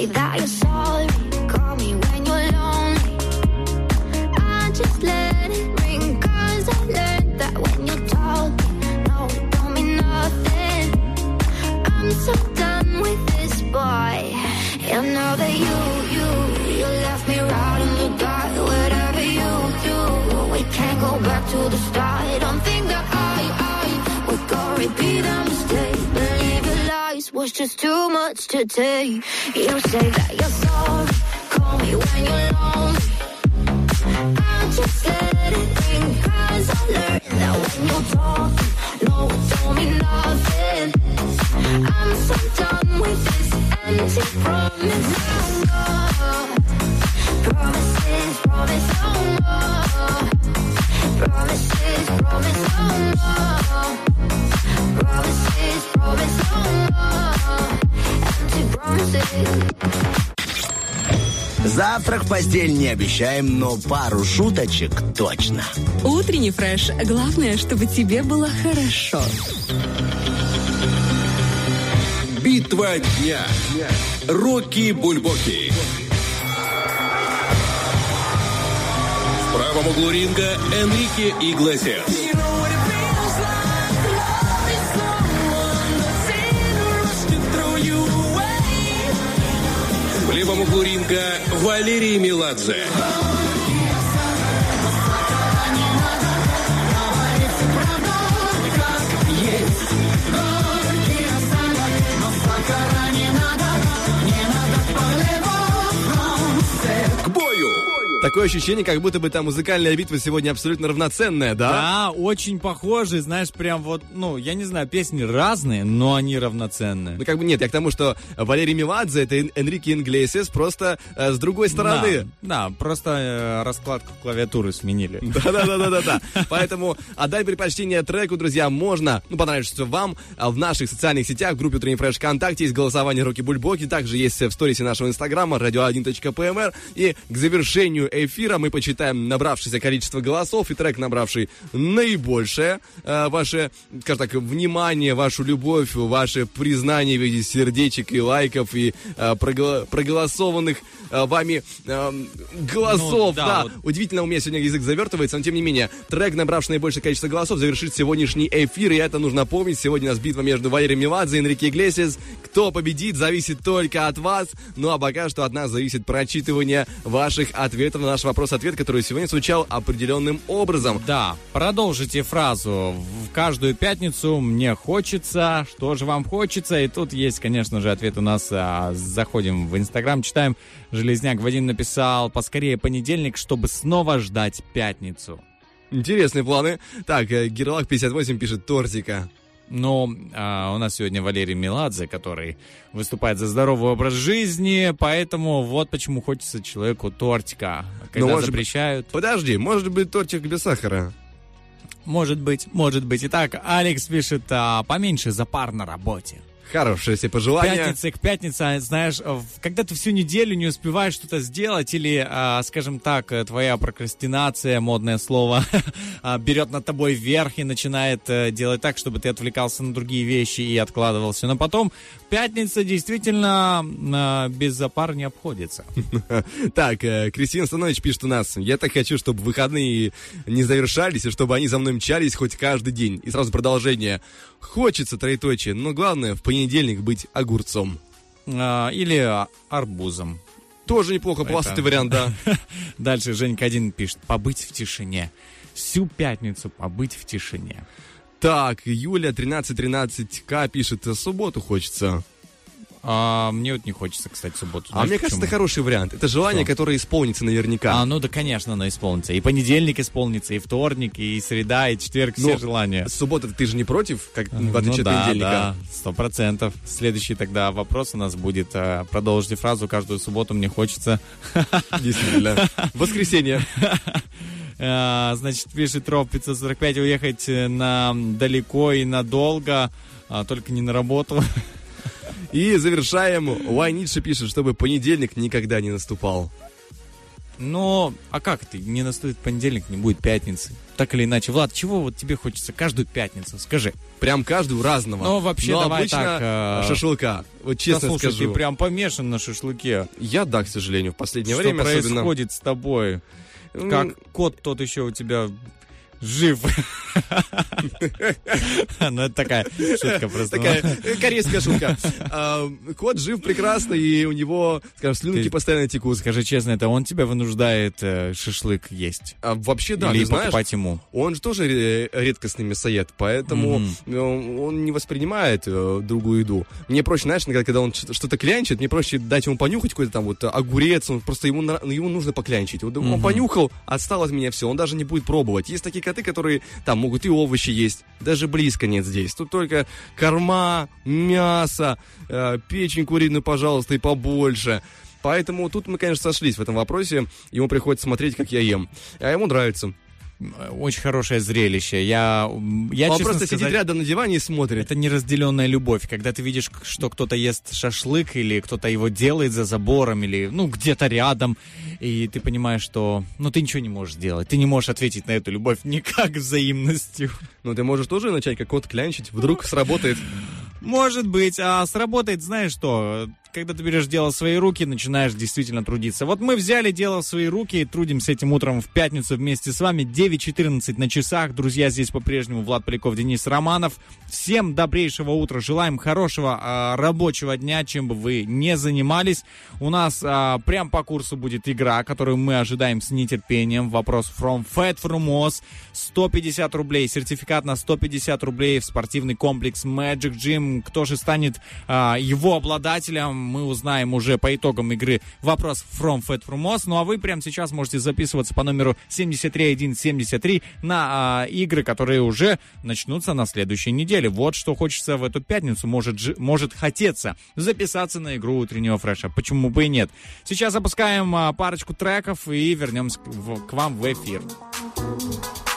say that you're was just too much to take. You say that you're sorry, call me when you're lonely. I just let Now when you're talking, no, it don't mean nothing. I'm so done with this empty promise. No more promises, promise oh no more. Promises, promise oh no more. Завтрак в постель не обещаем, но пару шуточек точно. Утренний фреш. Главное, чтобы тебе было хорошо. Битва дня. Рокки Бульбоки. В правом углу ринга Энрике Иглесиас. Ринга Валерий Меладзе. Такое ощущение, как будто бы там музыкальная битва сегодня абсолютно равноценная, да? Да, очень похожи, знаешь, прям вот, ну, я не знаю, песни разные, но они равноценные. Ну, как бы нет, я к тому, что Валерий Меладзе это Эн- Энрике Инглесиас просто э, с другой стороны. Да, да, просто э, раскладку клавиатуры сменили. Да-да-да-да-да. Поэтому отдай предпочтение треку, друзья, можно, ну, понравится вам, а в наших социальных сетях, в группе Утренний Фреш ВКонтакте есть голосование Руки Бульбоки, также есть в сторисе нашего инстаграма, radio1.pmr, и к завершению эфира мы почитаем набравшееся количество голосов и трек, набравший наибольшее э, ваше, скажем так, внимание, вашу любовь, ваше признание в виде сердечек и лайков и э, прогла- проголосованных э, вами э, голосов, Ну, да, да, вот. Удивительно, у меня сегодня язык завертывается, но тем не менее, трек, набравший наибольшее количество голосов, завершит сегодняшний эфир, и это нужно помнить. Сегодня у нас битва между Валерием Меладзе и Энрике Иглесиас. Кто победит, зависит только от вас. Ну а пока что от нас зависит прочитывание ваших ответов на наш вопрос-ответ, который сегодня звучал определенным образом. Да, продолжите фразу. В каждую пятницу мне хочется, что же вам хочется? И тут есть, конечно же, ответ у нас. а, заходим в Инстаграм, читаем. Железняк Вадим написал, поскорее понедельник, чтобы снова ждать пятницу. Интересные планы. Так, э, Герлак 58 пишет тортика. Но а, у нас сегодня Валерий Меладзе, который выступает за здоровый образ жизни, поэтому вот почему хочется человеку тортика. Когда быть- запрещают. Подожди, может быть тортик без сахара? Может быть, может быть. Итак, Алекс пишет, а, поменьше запар на работе. Хорошее себе пожелание. Пятница к пятнице, знаешь, в- когда ты всю неделю не успеваешь что-то сделать, или, а, скажем так, э, твоя прокрастинация, модное слово, а, берет над тобой вверх и начинает э, делать так, чтобы ты отвлекался на другие вещи и откладывал все. Но потом пятница действительно а, без запар не обходится. Так, э, Кристина Станович пишет у нас. Я так хочу, чтобы выходные не завершались, и чтобы они за мной мчались хоть каждый день. И сразу продолжение. Хочется троеточие, но главное в понедельник быть огурцом. А, Или арбузом. Тоже неплохо, полосатый вариант, да. Дальше Женька один пишет, побыть в тишине. Всю пятницу побыть в тишине. Так, Юля 1313К пишет, субботу хочется. А, мне вот не хочется, кстати, в субботу. А Знаешь, мне кажется, почему? это хороший вариант. Это желание, Что? которое исполнится наверняка. А, ну да, конечно, оно исполнится. И понедельник исполнится, и вторник, и среда, и четверг, все Но желания. Суббота ты же не против, как в Ну отличие от да, понедельника? да, сто процентов. Следующий тогда вопрос у нас будет. э, Продолжите фразу «Каждую субботу мне хочется». Действительно. Воскресенье. Э, Значит, пишет Ров 545 уехать э, на далеко и надолго, а только не на работу. И завершаем. Уай Ницше пишет, чтобы понедельник никогда не наступал. Но, а как ты? Не наступит понедельник, не будет пятницы. Так или иначе. Влад, чего вот тебе хочется каждую пятницу? Скажи. Прям каждую разного. Ну, вообще, Но давай обычно так, э, шашлыка. Вот честно Да, слушай, скажу. ты прям помешан на шашлыке. Я, да, к сожалению, в последнее Что время особенно. происходит с тобой? Как кот тот еще у тебя жив. Ну, это такая шутка просто. Такая корейская шутка. А, Кот жив прекрасно, и у него, скажем, слюнки постоянно текут. Скажи честно, это он тебя вынуждает э, шашлык есть? А вообще, да, Или покупать ему? он же тоже ре- редкостный мясоед, поэтому э, он не воспринимает э, другую еду. Мне проще, знаешь, когда он что- что-то клянчит, мне проще дать ему понюхать какой-то там вот огурец, он просто ему, нужно поклянчить. Он понюхал, отстал от меня все, он даже не будет пробовать. Есть такие, коты, которые там могут и овощи есть. Даже близко нет здесь. Тут только корма, мясо, э, печень куриную, пожалуйста, и побольше. Поэтому тут мы, конечно, сошлись в этом вопросе. Ему приходится смотреть, как я ем. А ему нравится. Очень хорошее зрелище. Я, я Он честно просто сказать, сидит рядом на диване и смотрит. Это неразделенная любовь, когда ты видишь, что кто-то ест шашлык или кто-то его делает за забором или ну где-то рядом, и ты понимаешь, что ну ты ничего не можешь сделать, ты не можешь ответить на эту любовь никак взаимностью. Ну, ты можешь тоже начать как кот клянчить, вдруг сработает. Может быть, а сработает, знаешь что, когда ты берешь дело в свои руки, начинаешь действительно трудиться. Вот мы взяли дело в свои руки и трудимся этим утром в пятницу вместе с вами. 9.14 на часах. Друзья, здесь по-прежнему Влад Поляков, Денис Романов. Всем добрейшего утра. Желаем хорошего а, рабочего дня, чем бы вы не занимались. У нас а, прям по курсу будет игра, которую мы ожидаем с нетерпением. Вопрос from Fat Frumos. 150 рублей. Сертификат на 150 рублей в спортивный комплекс Magic Gym. Кто же станет а, его обладателем, мы узнаем уже по итогам игры вопрос From Fat Frumos. Ну а вы прямо сейчас можете записываться по номеру 73173 на а, игры, которые уже начнутся на следующей неделе. Вот что хочется в эту пятницу, может, может хотеться записаться на игру утреннего фреша. Почему бы и нет? Сейчас запускаем а, парочку треков и вернемся к, в- к вам в эфир. Turning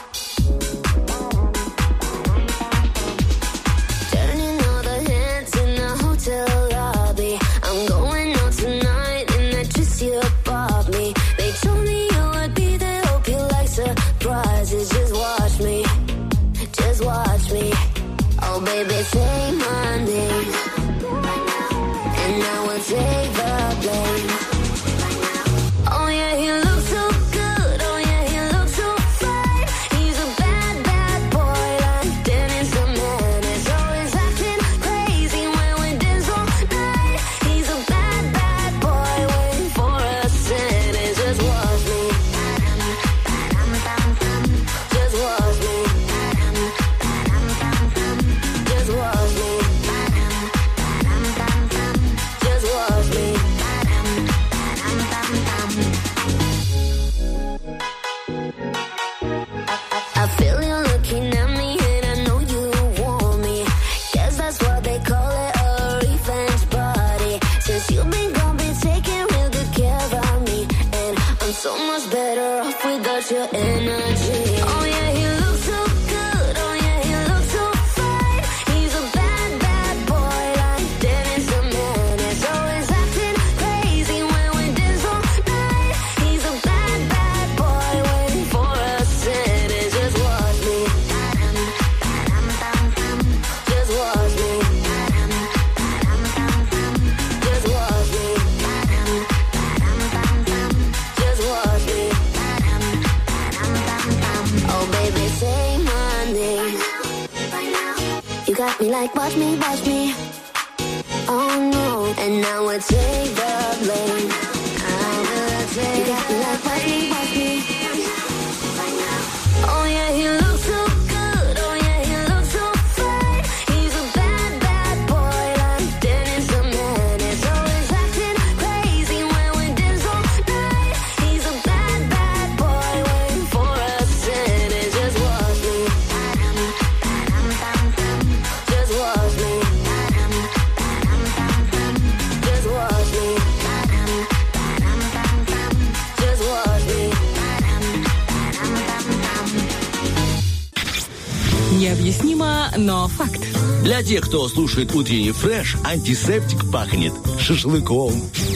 Для тех, кто слушает утренний фреш, антисептик пахнет шашлыком.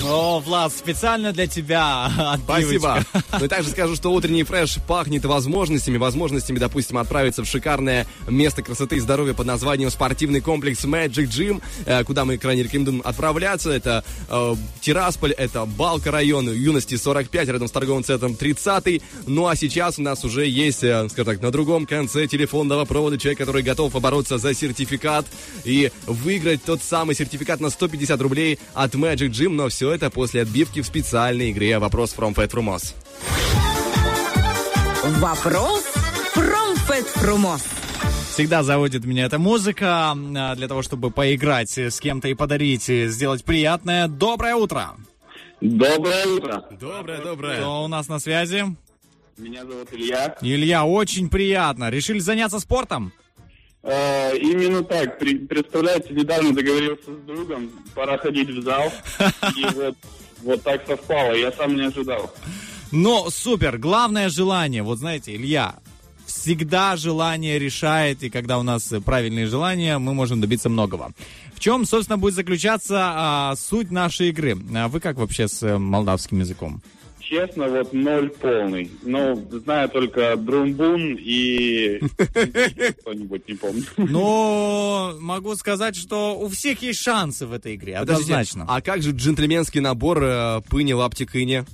О, Влад, специально для тебя Спасибо. Ну и также скажу, что утренний фреш пахнет возможностями. Возможностями, допустим, отправиться в шикарное место красоты и здоровья под названием спортивный комплекс Magic Gym, э, куда мы крайне рекомендуем отправляться. Это э, Тирасполь, это Балка район, юности 45, рядом с торговым центром 30. Ну а сейчас у нас уже есть, э, скажем так, на другом конце телефонного провода человек, который готов побороться за сертификат и выиграть тот самый сертификат на 150 рублей от Magic Gym. Но все это после отбивки в специальной игре «Вопрос from Fat Frumos». Вопрос from Fat Frumos. Всегда заводит меня эта музыка для того, чтобы поиграть с кем-то и подарить, и сделать приятное. Доброе утро! Доброе утро. Доброе, доброе. Кто у нас на связи? Меня зовут Илья. Илья, очень приятно. Решили заняться спортом? Э, именно так. Представляете, недавно договорился с другом, пора ходить в зал. И вот, вот так совпало, я сам не ожидал. Ну, супер. Главное желание. Вот знаете, Илья, всегда желание решает, и когда у нас правильные желания, мы можем добиться многого. В чем, собственно, будет заключаться а, суть нашей игры? А вы как вообще с э, молдавским языком? Честно, вот ноль полный. Ну, знаю только Друмбун и кто-нибудь, не помню. Но могу сказать, что у всех есть шансы в этой игре, однозначно. А как же джентльменский набор э, пыни, лапти, кыни?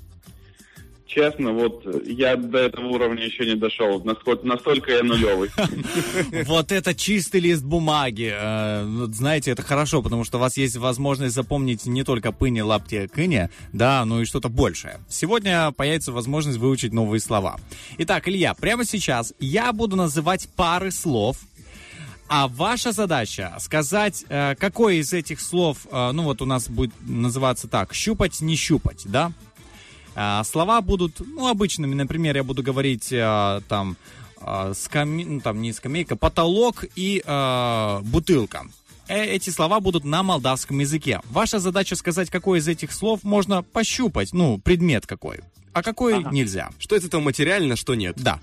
Честно, вот я до этого уровня еще не дошел. Насколько, настолько я нулевый. Вот это чистый лист бумаги. Э, Знаете, это хорошо, потому что у вас есть возможность запомнить не только пыни, лапти, кыни, да, но и что-то большее. Сегодня появится возможность выучить новые слова. Итак, Илья, прямо сейчас я буду называть пары слов, а ваша задача сказать, э, какое из этих слов, э, ну вот у нас будет называться так, щупать, не щупать, да? А, слова будут, ну, обычными. Например, я буду говорить а, там, а, скаме- ну, там не скамейка, потолок и а, бутылка. Э, Эти слова будут на молдавском языке. Ваша задача сказать, какой из этих слов можно пощупать, ну, предмет какой, а какой нельзя. Что из этого материально, что нет? Да.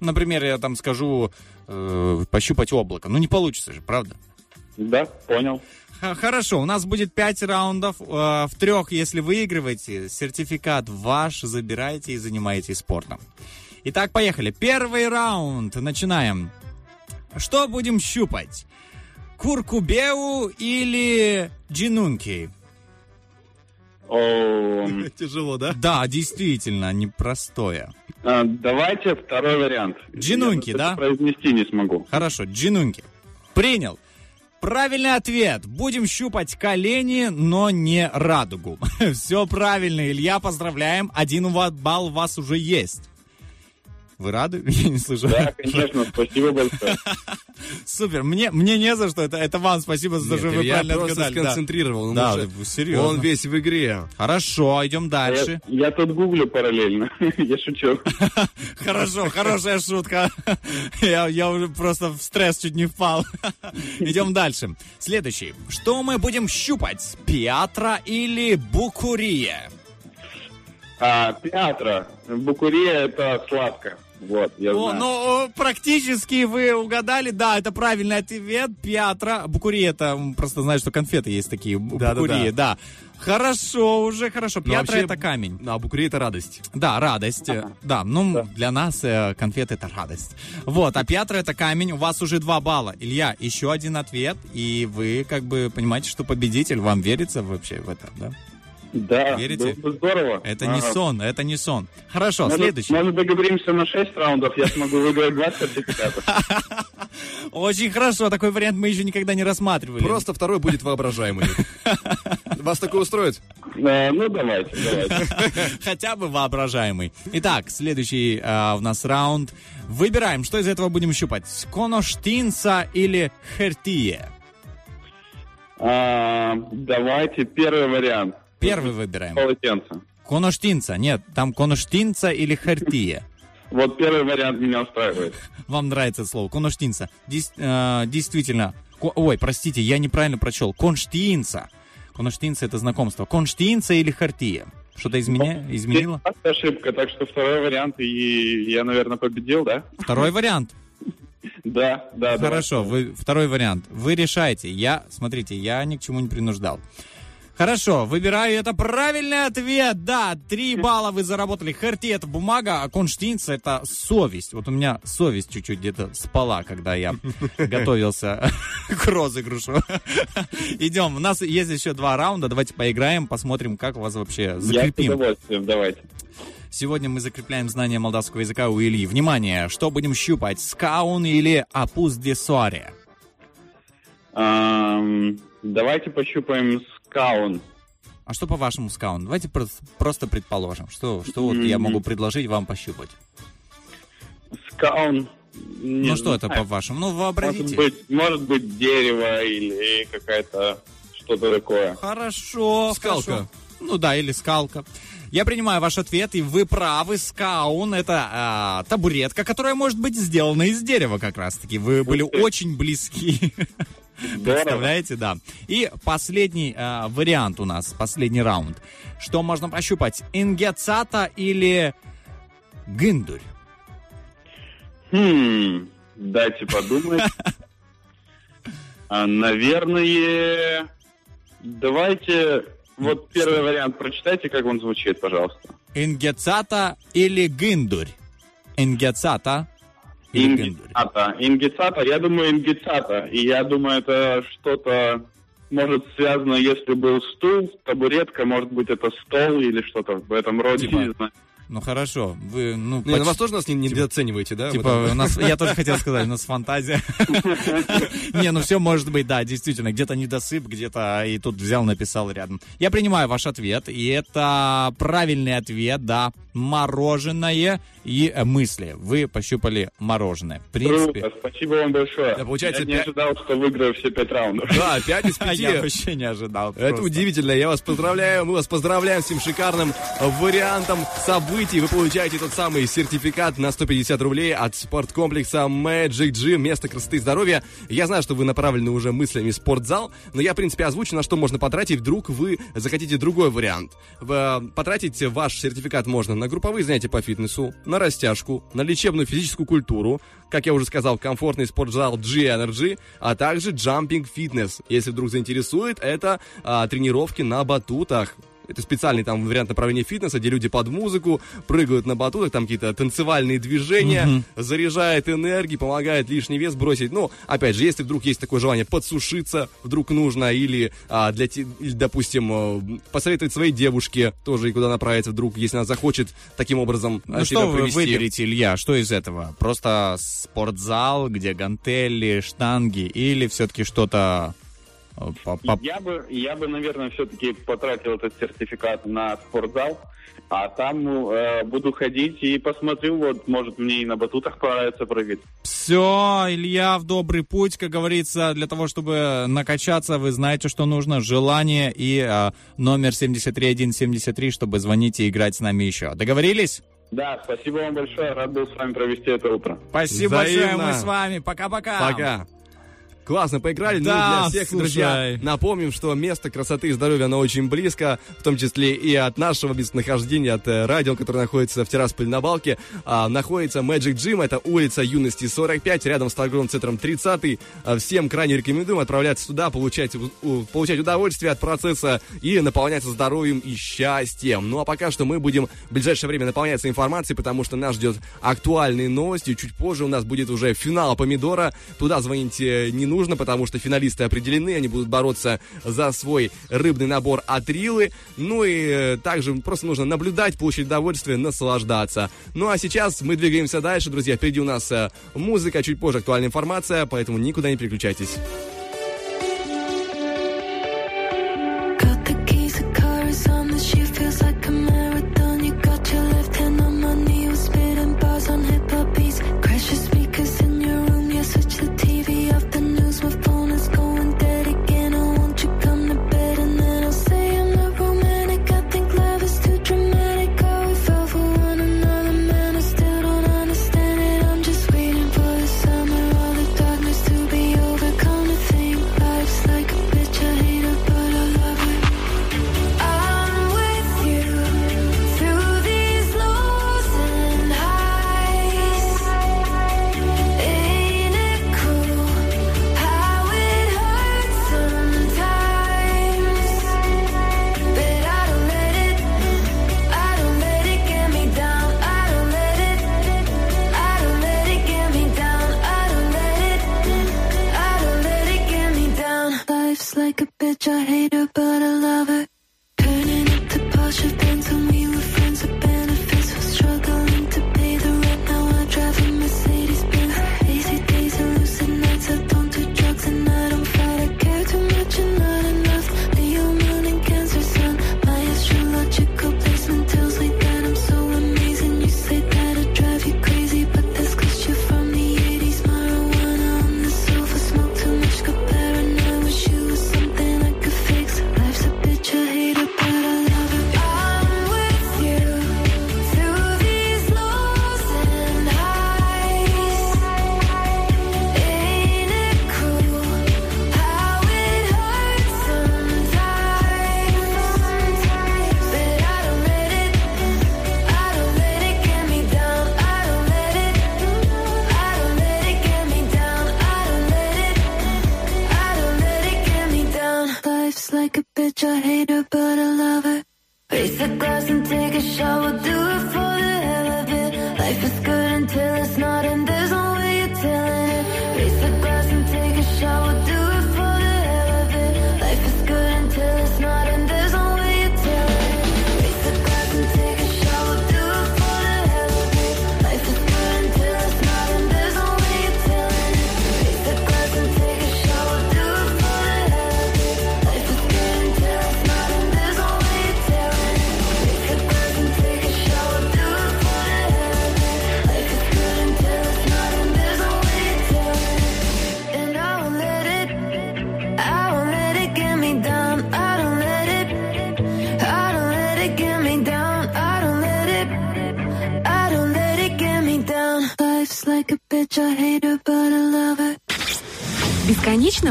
Например, я там скажу э, пощупать облако. Ну, не получится же, правда? Да, понял. Хорошо, у нас будет пять раундов. Э, В трех, если выигрываете, сертификат ваш забираете и занимаетесь спортом. Итак, поехали. Первый раунд. Начинаем. Что будем щупать? Куркубеу или джинунки? Тяжело, да? Да, действительно, непростое. а, давайте второй вариант. Джинунки, да? произнести не смогу. Хорошо, джинунки. Принял. Правильный ответ. Будем щупать колени, но не радугу. Все правильно, Илья, поздравляем. Один балл у вас уже есть. Вы рады? Я не слышу. Да, конечно, спасибо большое. Супер. Мне, мне не за что. Это, это вам спасибо за то, что вы Илья правильно просто отгадали. да. сконцентрировал. Ну, Да, вы серьезно. Он весь в игре. Хорошо, идем дальше. Я, я тут гуглю параллельно. я шучу. Хорошо, хорошая шутка. Я, я уже просто в стресс чуть не впал. Идем дальше. Следующий. Что мы будем щупать? Пиатра или букурия? А, Пиатра. Букурия это сладко. Вот, я О, знаю. ну, практически вы угадали. Да, это правильный ответ. Пиатра. Букурия это просто знаю, что конфеты есть такие. бу- Да-да-да. Букурия, да. Хорошо, уже хорошо. Ну, Пиатра вообще, это камень. А букури это радость. Да, радость. э, Да, ну, для нас э, конфеты это радость. Вот, а Пьятра это камень, у вас уже два балла. Илья, еще один ответ, и вы как бы понимаете, что победитель, вам верится вообще в это, да? Да, Верите? было бы здорово. Это не Ага. сон, это не сон. Хорошо, Может- следующий. Может, договоримся на 6 раундов, я смогу выиграть два сертификата. Очень хорошо, такой вариант мы еще никогда не рассматривали. Просто второй будет воображаемый. Вас такое устроит? Ну, давайте, давайте. Хотя бы воображаемый. Итак, следующий а, у нас раунд. Выбираем, что из этого будем щупать. Коноштинца или хертие? А, Давайте первый вариант. Первый выбираем. Полотенце. Коноштинца. Нет, там коноштинца или хертия. Вот первый вариант меня устраивает. Вам нравится это слово. Коноштинца. Дес- э, действительно. Ко- ой, простите, я неправильно прочел. Конштинца. Коноштинца это знакомство. Конштинца или хартия? Что-то изменя... изменило? Это ошибка, так что второй вариант, и я, наверное, победил, да? Второй вариант. Да, да, да. Хорошо, вы, второй вариант. Вы решаете. Я, смотрите, я ни к чему не принуждал. Хорошо, выбираю, это правильный ответ. Да, три балла вы заработали. Херти это бумага, а конштинца это совесть. Вот у меня совесть чуть-чуть где-то спала, когда я готовился к розыгрышу. Идем, у нас есть еще два раунда, давайте поиграем, посмотрим, как вас вообще Я с закрепим. удовольствием, давайте. Сегодня мы закрепляем знание молдавского языка у Ильи. Внимание, что будем щупать? Скаун или апус де суаре? Давайте пощупаем скаун. А что по-вашему скаун? Давайте прос- просто предположим, что, что вот я могу предложить вам пощупать. Скаун. не ну что это знаю. по-вашему? Ну Может вообразите. быть, может быть дерево или какая-то что-то такое. Хорошо. Скалка. хорошо. Ну да, или скалка. Я принимаю ваш ответ, и вы правы. Скаун — это а, табуретка, которая может быть сделана из дерева как раз-таки. Вы были очень близки. Представляете, да. И последний а, вариант у нас, последний раунд. Что можно пощупать? Ингецата или гындурь? Хм, дайте подумать. А, наверное, давайте вот первый вариант прочитайте, как он звучит, пожалуйста. Ингецата или гындурь? Ингецата? Ингицата. Ингицата, я думаю, ингицата. И я думаю, это что-то может связано, если был стул, табуретка, может быть, это стол или что-то в этом роде. Типа, не знаю. Ну хорошо, вы, ну, Не, ну поч- вас тоже нас не недооцениваете, да? Типа, у нас, я тоже хотел сказать, у нас фантазия. Не, ну все может быть, да, действительно, где-то недосып, где-то и тут взял, написал рядом. Я принимаю ваш ответ, и это правильный ответ, да, мороженое и э, мысли. Вы пощупали мороженое. В принципе, Круто, спасибо вам большое. Да, получается, я не пять- ожидал, что выиграю все пять раундов. Да, 5 из 5. я вообще не ожидал. Это просто. удивительно. Я вас поздравляю. Мы вас поздравляем с этим шикарным вариантом событий. Вы получаете тот самый сертификат на 150 рублей от спорткомплекса Magic Gym. Место красоты и здоровья. Я знаю, что вы направлены уже мыслями в спортзал, но я, в принципе, озвучу, на что можно потратить. Вдруг вы захотите другой вариант. В- Потратить ваш сертификат можно на групповые занятия по фитнесу, на растяжку, на лечебную физическую культуру, как я уже сказал, комфортный спортзал G-Energy, а также Jumping Fitness. Если вдруг заинтересует, это а, тренировки на батутах. Это специальный там вариант направления фитнеса, где люди под музыку прыгают на батутах, там какие-то танцевальные движения, заряжает энергией, помогает лишний вес бросить. Ну, опять же, если вдруг есть такое желание подсушиться, вдруг нужно, или, а, для, или допустим, э, посоветовать своей девушке тоже и куда направиться вдруг, если она захочет таким образом Ну э, что себя вы привести. выберете, Илья? Что из этого? Просто спортзал, где гантели, штанги или все-таки что-то по- по- Я бы, я бы, наверное, все-таки потратил этот сертификат на спортзал, а там э, буду ходить и посмотрю, вот, может, мне и на батутах понравится прыгать. Все, Илья, в добрый путь, как говорится, для того, чтобы накачаться, вы знаете, что нужно, желание и а, номер 73173, чтобы звонить и играть с нами еще. Договорились? Да, спасибо вам большое, рад был с вами провести это утро. Спасибо большое, Взаимно. мы с вами. Пока-пока. Пока. Классно поиграли. Да, ну, для всех, слушай. друзья, напомним, что место красоты и здоровья, оно очень близко, в том числе и от нашего местонахождения, от э, радио, которое находится в Тирасполе на Балке. А, находится Magic Gym, это улица Юности 45, рядом с торговым центром 30. А, всем крайне рекомендуем отправляться туда, получать, у- получать удовольствие от процесса и наполняться здоровьем и счастьем. Ну а пока что мы будем в ближайшее время наполняться информацией, потому что нас ждет актуальные новости. Чуть позже у нас будет уже финал помидора. Туда звонить э, не нужно, потому что финалисты определены, они будут бороться за свой рыбный набор от Рилы. Ну и э, также просто нужно наблюдать, получить удовольствие, наслаждаться. Ну а сейчас мы двигаемся дальше, друзья. Впереди у нас э, музыка, чуть позже актуальная информация, поэтому никуда не переключайтесь. like a bitch, I hate her, but I love her. Turning up the Porsche. Bitch, I hate her, but I love her. Raise the glass and take a shower, do it for the hell of it. Life is good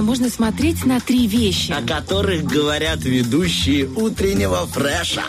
можно смотреть на три вещи. О которых говорят ведущие утреннего фреша.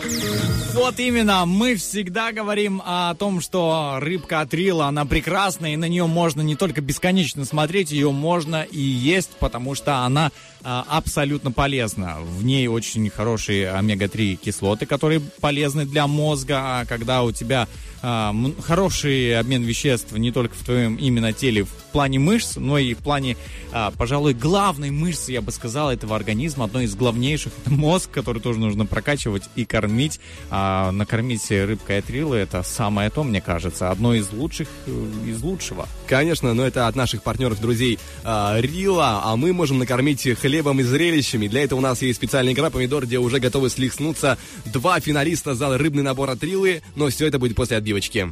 Вот именно, мы всегда говорим о том, что рыбка Атрила, она прекрасна, и на нее можно не только бесконечно смотреть, ее можно и есть, потому что она а, абсолютно полезна. В ней очень хорошие омега-3 кислоты, которые полезны для мозга, а когда у тебя а, хороший обмен веществ не только в твоем именно теле в плане мышц, но и в плане, а, пожалуй, главной мышцы, я бы сказал, этого организма, одной из главнейших, это мозг, который тоже нужно прокачивать и кормить. А накормить рыбкой атрилы это самое то, мне кажется, одно из лучших э, из лучшего. Конечно, но это от наших партнеров, друзей а, Рила, а мы можем накормить хлебом и зрелищами. Для этого у нас есть специальная игра «Помидор», где уже готовы слихнуться два финалиста за рыбный набор от Рилы, но все это будет после отбивочки.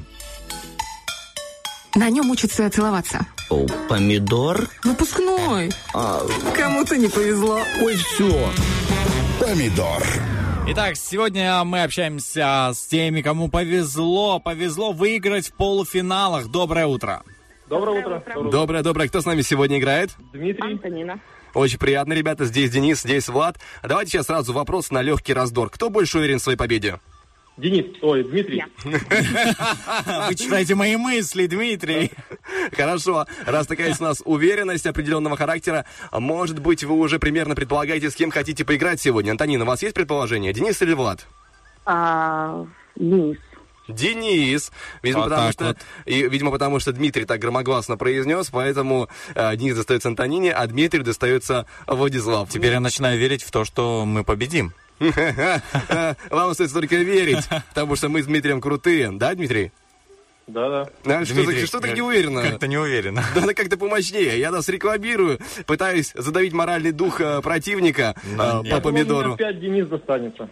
На нем учатся целоваться. О, помидор? Выпускной. А, Кому-то не повезло. ой, все. Помидор. Итак, сегодня мы общаемся с теми, кому повезло, повезло выиграть в полуфиналах. Доброе утро. Доброе утро. Доброе, доброе. Кто с нами сегодня играет? Дмитрий. Антонина. Очень приятно, ребята. Здесь Денис, здесь Влад. Давайте сейчас сразу вопрос на легкий раздор. Кто больше уверен в своей победе? Денис, ой, Дмитрий. Вы читаете мои мысли, Дмитрий. Хорошо. Раз такая есть у нас уверенность определенного характера, может быть, вы уже примерно предполагаете, с кем хотите поиграть сегодня. Антонина, у вас есть предположение? Денис или Влад? А, Денис. Денис. Видимо, Вот потому что, вот. и, видимо, потому что Дмитрий так громогласно произнес, поэтому э, Денис достается Антонине, а Дмитрий достается Владислав. Теперь я начинаю верить в то, что мы победим. Вам остается только верить, потому что мы с Дмитрием крутые. Да, Дмитрий? Да-да. А, что, Дмитрий, что ты как- не уверенно? Как-то не уверенно. Надо как-то помощнее. Я нас рекламирую, пытаюсь задавить моральный дух э, противника Но э, нет. по помидору. опять Денис достанется.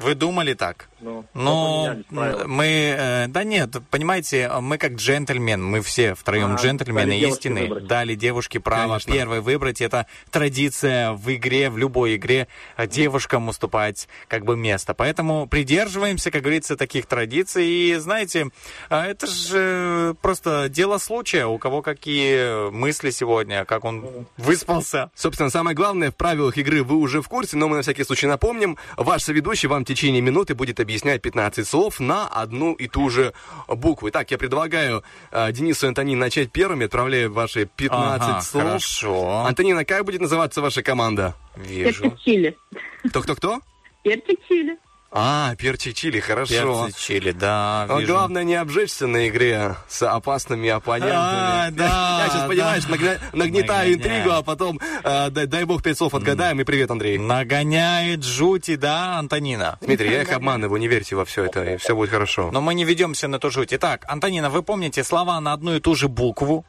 Вы думали так? Ну, Но правила. мы, э, да нет, понимаете, мы как джентльмен, мы все втроем А, джентльмены истины, выбрать. дали девушке право Конечно. первой выбрать. Это традиция в игре, в любой игре, э, девушкам уступать как бы место. Поэтому придерживаемся, как говорится, таких традиций. И знаете, а это же просто дело случая, у кого какие мысли сегодня, как он выспался. Собственно, самое главное, в правилах игры вы уже в курсе, но мы на всякий случай напомним. Ваш соведущий вам течение минуты будет объяснять 15 слов на одну и ту же букву. Итак, я предлагаю э, Денису и Антонине начать первыми, отправляю ваши 15 Ага, слов. хорошо. Антонина, как будет называться ваша команда? Вижу. Перчик чили. Кто-кто-кто? Перчик чили. А, перчик чили, хорошо. Перцы чили, да, Но вижу. главное не обжечься на игре с опасными оппонентами. А, да, Я сейчас, да. понимаешь, нагня- нагнетаю Нагоняю. интригу, а потом, э, дай, дай бог, пять слов отгадаем, и привет, Андрей. Нагоняет жути, да, Антонина? Дмитрий, я их обманываю, не верьте во все это, и все будет хорошо. Но мы не ведемся на ту жуть. Итак, Антонина, вы помните слова на одну и ту же букву?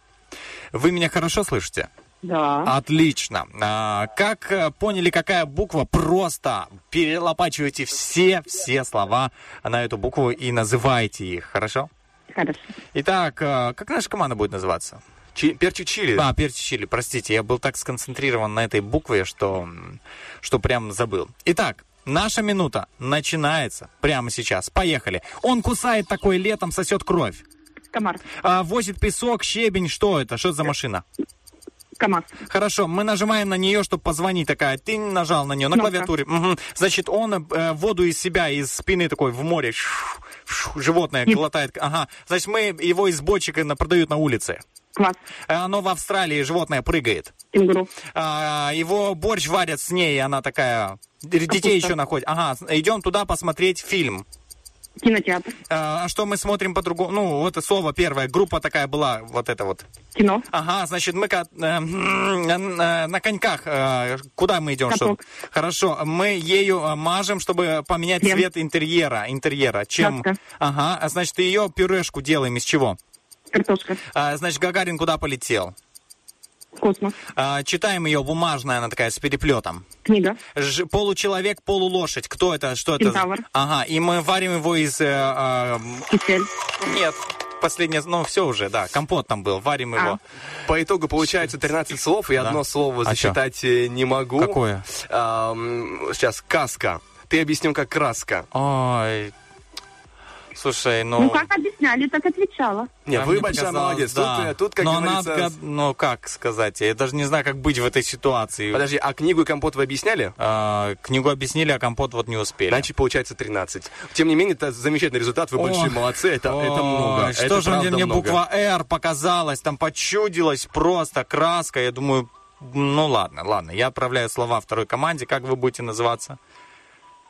Вы меня хорошо слышите? Да. Отлично. А, как э, поняли, какая буква, просто перелопачивайте все-все слова на эту букву и называйте их, хорошо? Хорошо. Итак, э, как наша команда будет называться? Чи- перчик чили. А, перчик чили, простите, я был так сконцентрирован на этой букве, что, что прям забыл. Итак, наша минута начинается прямо сейчас. Поехали. Он кусает такой летом, сосет кровь. Комар. А, возит песок, щебень, что это? Что это за машина? КамАЗ. Хорошо, мы нажимаем на нее, чтобы позвонить такая. Ты нажал на нее на Кнопка. клавиатуре. Мгм. Значит, он э, воду из себя, из спины такой в море. шу- шу- животное глотает. Ага. Значит, мы его из бочек на- продают на улице. Квас. Оно в Австралии животное прыгает. Кенгуру. А, его борщ варят с ней, она такая... Детей Капуста. еще находит. Ага, идем туда посмотреть фильм. Кинотеатр. А что мы смотрим по-другому? Ну, вот это слово первое. Группа такая была, вот это вот. Кино. Ага, значит, мы ка- э, э, на коньках. э, Куда мы идем? Что? Хорошо, мы ею э, мажем, чтобы поменять Крем. цвет интерьера. Интерьера. Чем? Краска. Ага, а значит, ее пюрешку делаем из чего? Картошка. А, значит, Гагарин куда полетел? Космос. А, читаем ее бумажная, она такая с переплетом. Книга. Ж- получеловек, полулошадь. Кто это? Что это? Кентавр. Ага, и мы варим его из... э, э, Кисель. нет, последнее, ну все уже, да, компот там был, варим его. По итогу получается 13 слов, и Да. одно слово А чё? засчитать э, не могу. Какое? Ам, сейчас, каска. Ты объяснил, как краска. Ой, слушай, ну... Ну, как объясняли, так отвечала. Не, а вы большая молодец. да. Тут, э, тут, как Но говорится... надо, ну как сказать, я даже не знаю, как быть в этой ситуации. Подожди, а книгу и компот вы объясняли? А, книгу объяснили, а компот вот не успели. Значит, получается 13. Тем не менее, это замечательный результат, вы Ох, большие молодцы, это, это ой, много. Что это же мне, мне буква «Р» показалась, там почудилась просто краска. Я думаю, ну ладно, ладно, я отправляю слова второй команде. Как вы будете называться?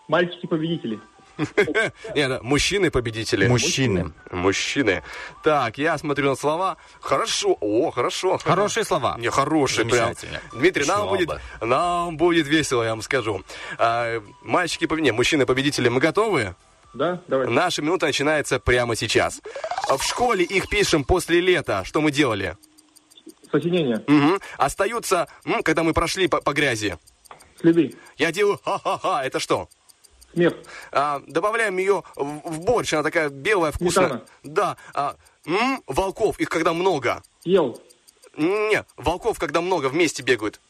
Мальчики-победители. Нет, мужчины-победители. Мужчины. Мужчины. Так, я смотрю на слова. Хорошо. О, хорошо. Хорошие слова. Не, хорошие прям. Дмитрий, нам будет, нам будет весело, я вам скажу. А, мальчики, не, мужчины-победители, мы готовы? Да, давай. Наша минута начинается прямо сейчас. В школе их пишем после лета. Что мы делали? Сочинение. Мгм. Остаются, когда мы прошли по, по грязи. Следы. Я делаю ха-ха-ха. Это что? Смех. А, добавляем ее в, борщ, она такая белая, вкусная. Сметана. Да. А, м, волков, их когда много. Ел. Не, волков, когда много, вместе бегают.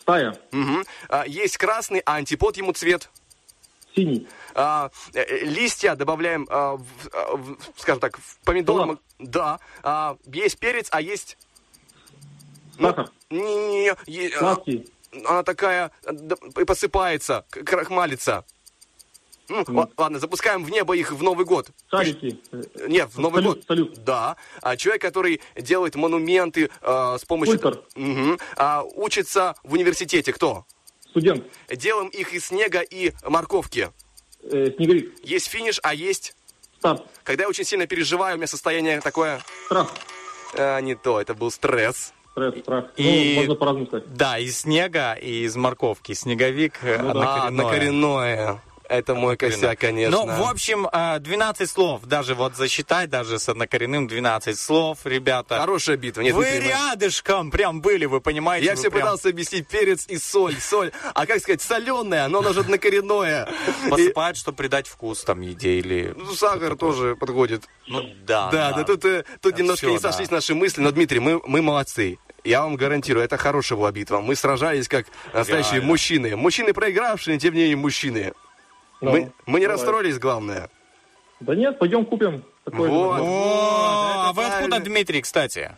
Стая. Мгм. А, есть красный, а антипод ему цвет. Синий. А, э, э, листья добавляем, а, в, а, в, скажем так, в помидор. Салат. Да. А, есть перец, а есть... ну, Сахар. Не, не, е- а, Сладкий. она такая э, и посыпается, крахмалится. Ну, ла- ладно, запускаем в небо их в Новый год. Шарики. Нет, в Новый Салют, год. салют. Да. А человек, который делает монументы э, с помощью... Скульптор. Мгм. А, учится в университете. Кто? Студент. Делаем их из снега и морковки. Э, снеговик. Есть финиш, а есть... Старт. Когда я очень сильно переживаю, у меня состояние такое... Страх. э, не то, это был стресс. Стресс, страх. И- Ну, можно по-разному сказать. Да, из снега и из морковки. Снеговик э, Ну да. А, однокоренное. Это мой косяк, конечно. Ну, в общем, э, 12 слов. Даже вот засчитать, даже с однокоренным 12 слов, ребята. Хорошая битва. Нет, вы мы- рядышком прям были, вы понимаете? Я вы все прям пытался объяснить перец и соль, соль. А как сказать, соленое, но оно же однокоренное. Посыпают, чтобы придать вкус там еде или... ну, сахар тоже подходит. Ну, да, Да, да, тут, э, тут немножко не сошлись наши мысли, но, Дмитрий, мы, мы молодцы. Я вам гарантирую, это хорошая была битва. Мы сражались как настоящие мужчины. Мужчины проигравшие, тем не менее мужчины. Ну, мы, мы не давай. расстроились, главное. Да нет, пойдем купим. Такое Вот. же. О, а вы откуда. Дмитрий, кстати?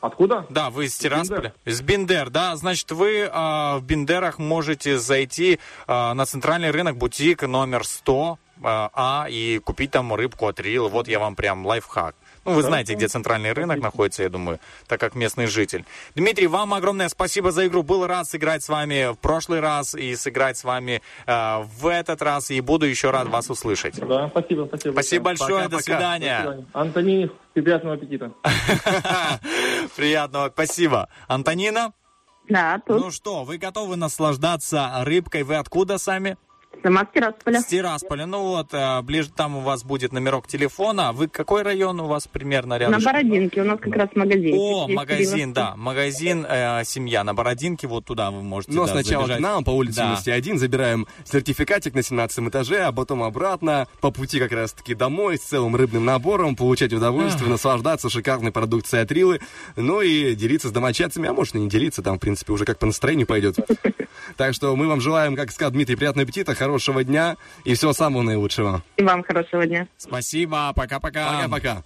Откуда? Да, вы из Тирасполя? Из Бендер, да. Значит, вы а, в Бендерах можете зайти а, на центральный рынок, бутик номер 100 а, а, и купить там рыбку от Рил. Вот я вам прям лайфхак. Ну, вы знаете, где центральный рынок находится, я думаю, так как местный житель. Дмитрий, вам огромное спасибо за игру. Был рад сыграть с вами в прошлый раз и сыграть с вами а, в этот раз. И буду еще рад вас услышать. Да, спасибо, спасибо. Спасибо большое, Пока-пока. до свидания. До свидания. Антонини, приятного аппетита. Приятного, спасибо. Антонина? Да, тут. Ну что, вы готовы наслаждаться рыбкой? Вы откуда сами? Сама с Тирасполя. С Тирасполя. Ну вот, э, ближе там у вас будет номерок телефона. Вы какой район у вас примерно На рядом? Бородинке у нас как раз магазин. О, Есть магазин, да. Магазин э, «Семья» на Бородинке. Вот туда вы можете Но да, сначала забежать. к нам по улице Да. Юности 1 забираем сертификатик на 17 этаже, а потом обратно по пути как раз-таки домой с целым рыбным набором, получать удовольствие, наслаждаться шикарной продукцией от Рилы, ну и делиться с домочадцами, а может и не делиться, там, в принципе, уже как по настроению пойдет. Так что мы вам желаем, как сказал Дмитрий, приятного аппетита, хорошего дня и всего самого наилучшего. И вам хорошего дня. Спасибо, пока-пока. Пока-пока.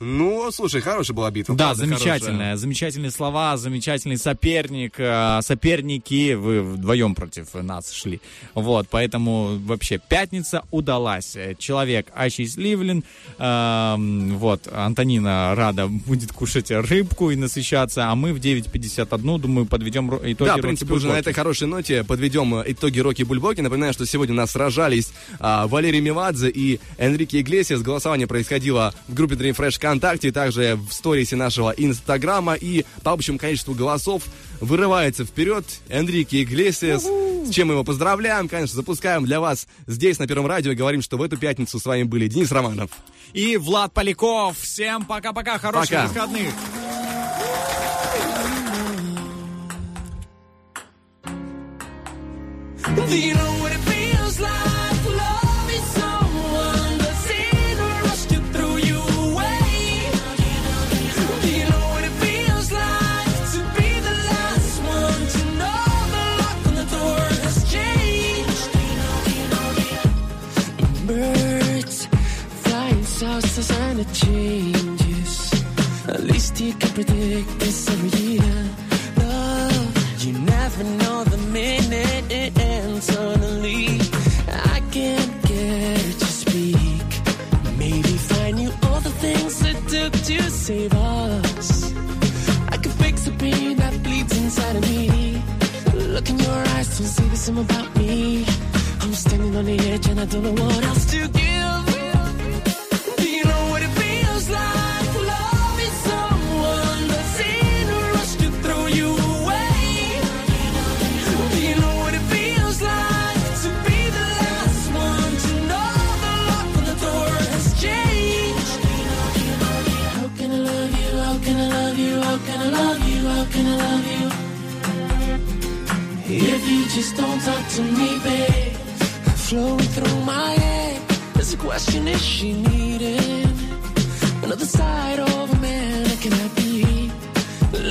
Ну, слушай, хорошая была битва. Да, замечательная. хорошая. Замечательные слова, замечательный соперник. э, Соперники, вы вдвоем против нас шли. Вот, поэтому вообще пятница удалась. Человек осчастливлен. Эм, Вот, Антонина рада будет кушать рыбку и насыщаться, а мы в 9.51, думаю, подведем итоги Да, в принципе, уже на этой хорошей ноте подведем э, итоги Рокки Бульбоки. Напоминаю, что сегодня у нас сражались а, Валерий Меладзе и Энрике Иглесиас. Голосование происходило в группе Dream Fresh ВКонтакте, также в сторисе нашего Инстаграма. И по общему количеству голосов вырывается вперед Энрике Иглесиас. С чем мы его поздравляем, конечно, запускаем для вас здесь, на Первом радио, и говорим, что в эту пятницу с вами были Денис Романов. И Влад Поляков. Всем пока-пока, хороших Пока. выходных. Do you know what it feels like Least can predict this every year. Love, you never know the minute and suddenly I can't get her to speak. Maybe find you all the things it took to save us. I can fix the pain that bleeds inside of me. Look in your eyes, don't say the same about me. I'm standing on the edge and I don't know what else to. Do just don't talk to me, babe. Flowing through my head. There's a question: Is she needing another side of a man? Can I be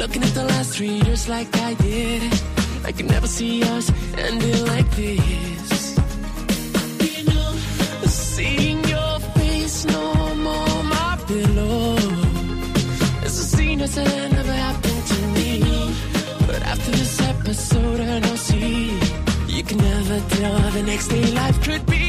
looking at the last three years like I did? I can never see us ending like this. You know, seeing your face no more my pillow. It's a scene that but you the next day, life could be.